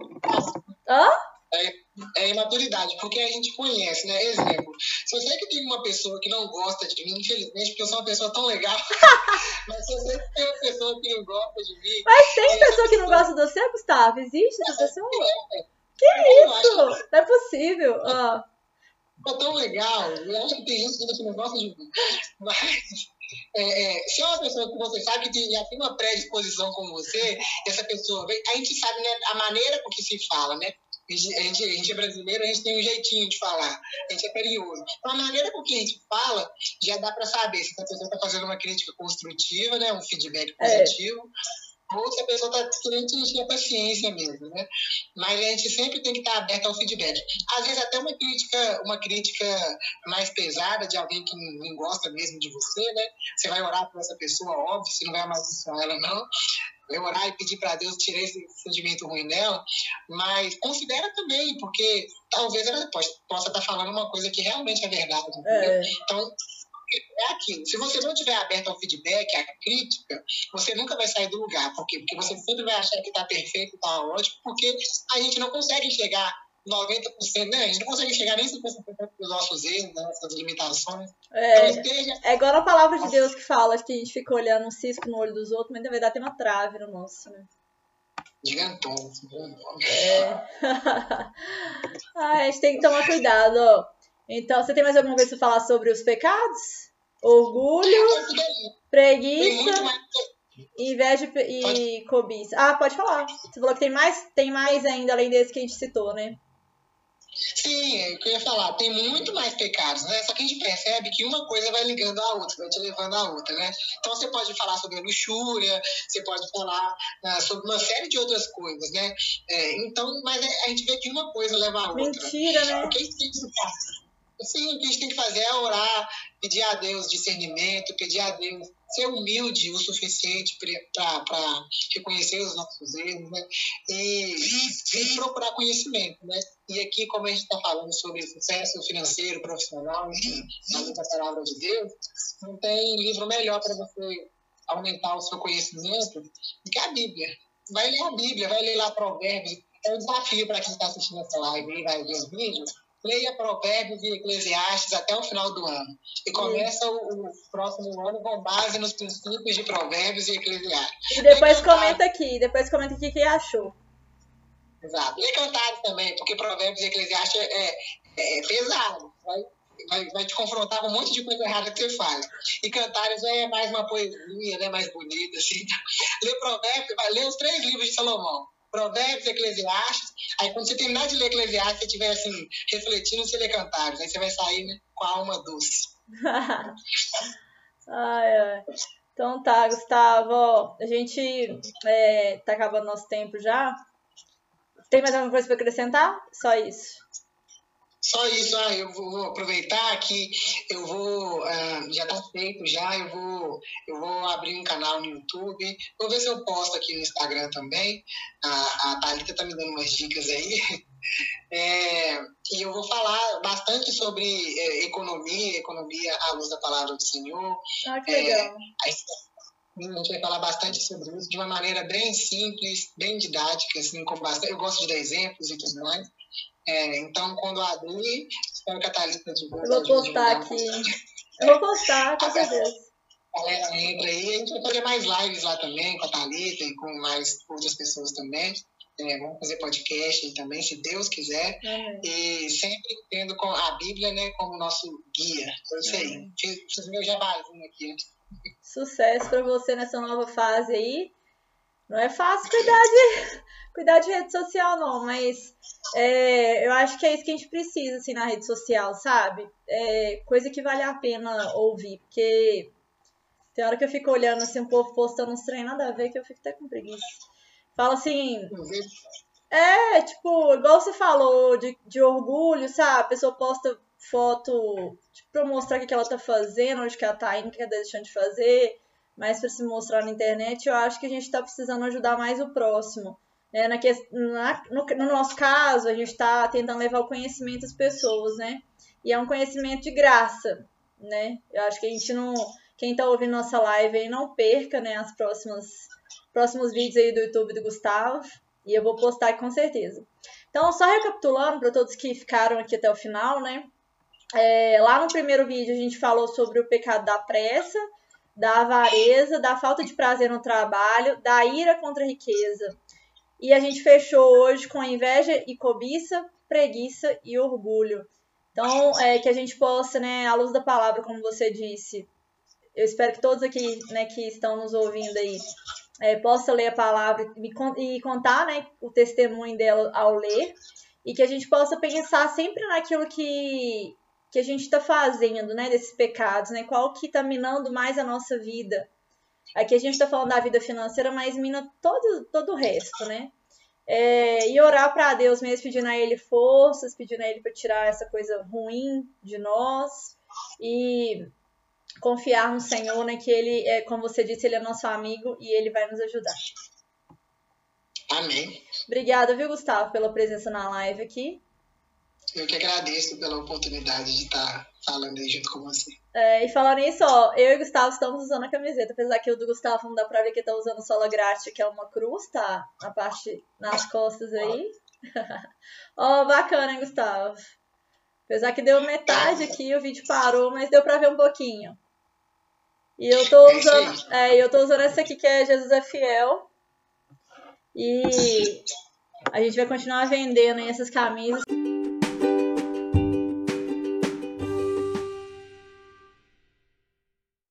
Hã? É, é imaturidade, porque a gente conhece, né? Exemplo, se eu sei que tem uma pessoa que não gosta de mim, infelizmente, porque eu sou uma pessoa tão legal, mas se eu sei que tem uma pessoa que não gosta de mim. Mas tem pessoa que não gosta de você, Gustavo? Existe essa pessoa? É, que é isso? Não é possível. Ah. É tão legal, eu acho que tem gente que não gosta de mim. Mas é, é, se é uma pessoa que você sabe que já tem uma predisposição com você, essa pessoa a gente sabe né, a maneira com que se fala, né? A gente, a gente, é brasileiro, a gente tem um jeitinho de falar, a gente é carinhoso. Então, a maneira com que a gente fala, já dá para saber se a pessoa está fazendo uma crítica construtiva, né, um feedback é. positivo, é. ou se a pessoa está querendo encher a paciência mesmo, né? Mas a gente sempre tem que estar tá aberto ao feedback. Às vezes até uma crítica, uma crítica mais pesada de alguém que não gosta mesmo de você, né? Você vai orar por essa pessoa, óbvio, você não vai amaldiçoar ela, não eu orar e pedir para Deus tirar esse sentimento ruim dela, mas considera também, porque talvez ela possa estar tá falando uma coisa que realmente é verdade. É. Então, é aquilo. Se você não estiver aberto ao feedback, à crítica, você nunca vai sair do lugar. Por quê? Porque você sempre vai achar que está perfeito, está ótimo, porque a gente não consegue chegar 90%, né? A gente não consegue chegar nem 50% dos nossos erros, das nossas limitações. É, então, esteja... é igual a palavra de Deus que fala que a gente fica olhando um cisco no olho dos outros, mas na verdade tem uma trave no nosso, né? Gigantão. É. ah, a gente tem que tomar cuidado. Ó. Então, você tem mais alguma coisa para falar sobre os pecados? Orgulho, preguiça, inveja e cobiça. Ah, pode falar. Você falou que tem mais, tem mais ainda além desse que a gente citou, né? Sim, é o que eu ia falar, tem muito mais pecados, né? Só que a gente percebe que uma coisa vai ligando à outra, vai te levando à outra, né? Então você pode falar sobre a luxúria, você pode falar uh, sobre uma série de outras coisas, né? É, então, mas é, a gente vê que uma coisa leva à outra. Mentira, né? O que isso Sim, o que a gente tem que fazer é orar, pedir a Deus discernimento, pedir a Deus ser humilde o suficiente para reconhecer os nossos erros, né? E, e, procurar conhecimento, né? E aqui, como a gente está falando sobre sucesso financeiro, profissional, enfim, da palavra de Deus, não tem livro melhor para você aumentar o seu conhecimento do que a Bíblia. Vai ler a Bíblia, vai ler lá Provérbios. É um desafio para quem está assistindo essa live e vai ver os vídeos leia Provérbios e Eclesiastes até o final do ano. E começa o, o próximo ano com base nos princípios de Provérbios e Eclesiastes. E depois comenta aqui, depois comenta aqui o que achou. Exato. E Cantares também, porque Provérbios e Eclesiastes é, é, é pesado. Vai, vai, vai, te confrontar com um monte de coisa errada que você faz. E Cantares é mais uma poesia, né, mais bonita, assim. Lê Provérbios, vai ler os três livros de Salomão. Provérbios, Eclesiastes. Aí quando você terminar de ler Eclesiastes, você estiver assim, refletindo, você lê Cantares. Aí você vai sair né, com a alma doce. ai, ai. Então tá, Gustavo. A gente é, tá acabando nosso tempo já. Tem mais alguma coisa para acrescentar? Só isso. Só isso, ah, eu vou aproveitar que eu vou, ah, já está feito já, eu vou, eu vou abrir um canal no YouTube, vou ver se eu posto aqui no Instagram também, a, a Thalita está me dando umas dicas aí, é, e eu vou falar bastante sobre é, economia, economia à luz da palavra do Senhor. Ah, que legal. É, a gente vai falar bastante sobre isso de uma maneira bem simples, bem didática, assim, com bastante, eu gosto de dar exemplos e tudo mais. É, então, quando abrir, espero que a Thalita. Eu vou postar aqui. Eu vou postar, com certeza. A galera entra aí, a gente vai fazer mais lives lá também com a Thalita e com mais outras pessoas também. É, vamos fazer podcast aí também, se Deus quiser. Uhum. E sempre tendo com a Bíblia né, como nosso guia. É isso aí. Fiz, fiz meu jabazinho aqui. Sucesso para você nessa nova fase aí. Não é fácil cuidar de, cuidar de rede social, não, mas é, eu acho que é isso que a gente precisa, assim, na rede social, sabe? É, coisa que vale a pena ouvir, porque tem hora que eu fico olhando, assim, o povo postando uns treinos nada a ver, que eu fico até com preguiça. Fala assim... É, tipo, igual você falou, de, de orgulho, sabe? A pessoa posta foto tipo, pra mostrar o que ela tá fazendo, onde que ela tá indo, o que ela tá deixando de fazer, mas para se mostrar na internet, eu acho que a gente tá precisando ajudar mais o próximo. Né? Na, na, no, no nosso caso, a gente está tentando levar o conhecimento às pessoas, né? E é um conhecimento de graça, né? Eu acho que a gente não. Quem está ouvindo nossa live aí, não perca, né? As próximas próximos vídeos aí do YouTube do Gustavo. E eu vou postar com certeza. Então, só recapitulando para todos que ficaram aqui até o final, né? É, lá no primeiro vídeo a gente falou sobre o pecado da pressa, da avareza, da falta de prazer no trabalho, da ira contra a riqueza. E a gente fechou hoje com inveja e cobiça, preguiça e orgulho. Então, é, que a gente possa, né, à luz da palavra, como você disse, eu espero que todos aqui, né, que estão nos ouvindo aí, é, possa ler a palavra e, contar, né, o testemunho dela ao ler, e que a gente possa pensar sempre naquilo que, que a gente está fazendo, né, desses pecados, né, qual que está minando mais a nossa vida. Aqui a gente está falando da vida financeira, mas mina todo, todo o resto, né? É, e orar para Deus mesmo, pedindo a Ele forças, pedindo a Ele para tirar essa coisa ruim de nós e confiar no Senhor, né? Que Ele, é, como você disse, Ele é nosso amigo e Ele vai nos ajudar. Amém. Obrigada, viu, Gustavo, pela presença na live aqui. Eu que agradeço pela oportunidade de estar falando aí junto com você. É, e falando nisso, ó, eu e o Gustavo estamos usando a camiseta, apesar que o do Gustavo não dá pra ver que tá usando sola grátis, que é uma cruz, tá? Na parte, nas costas aí. ó, oh, bacana, hein, Gustavo? Apesar que deu metade aqui, o vídeo parou, mas deu pra ver um pouquinho. E eu tô é usando, é, eu tô usando essa aqui que é Jesus é Fiel. E a gente vai continuar vendendo essas camisas.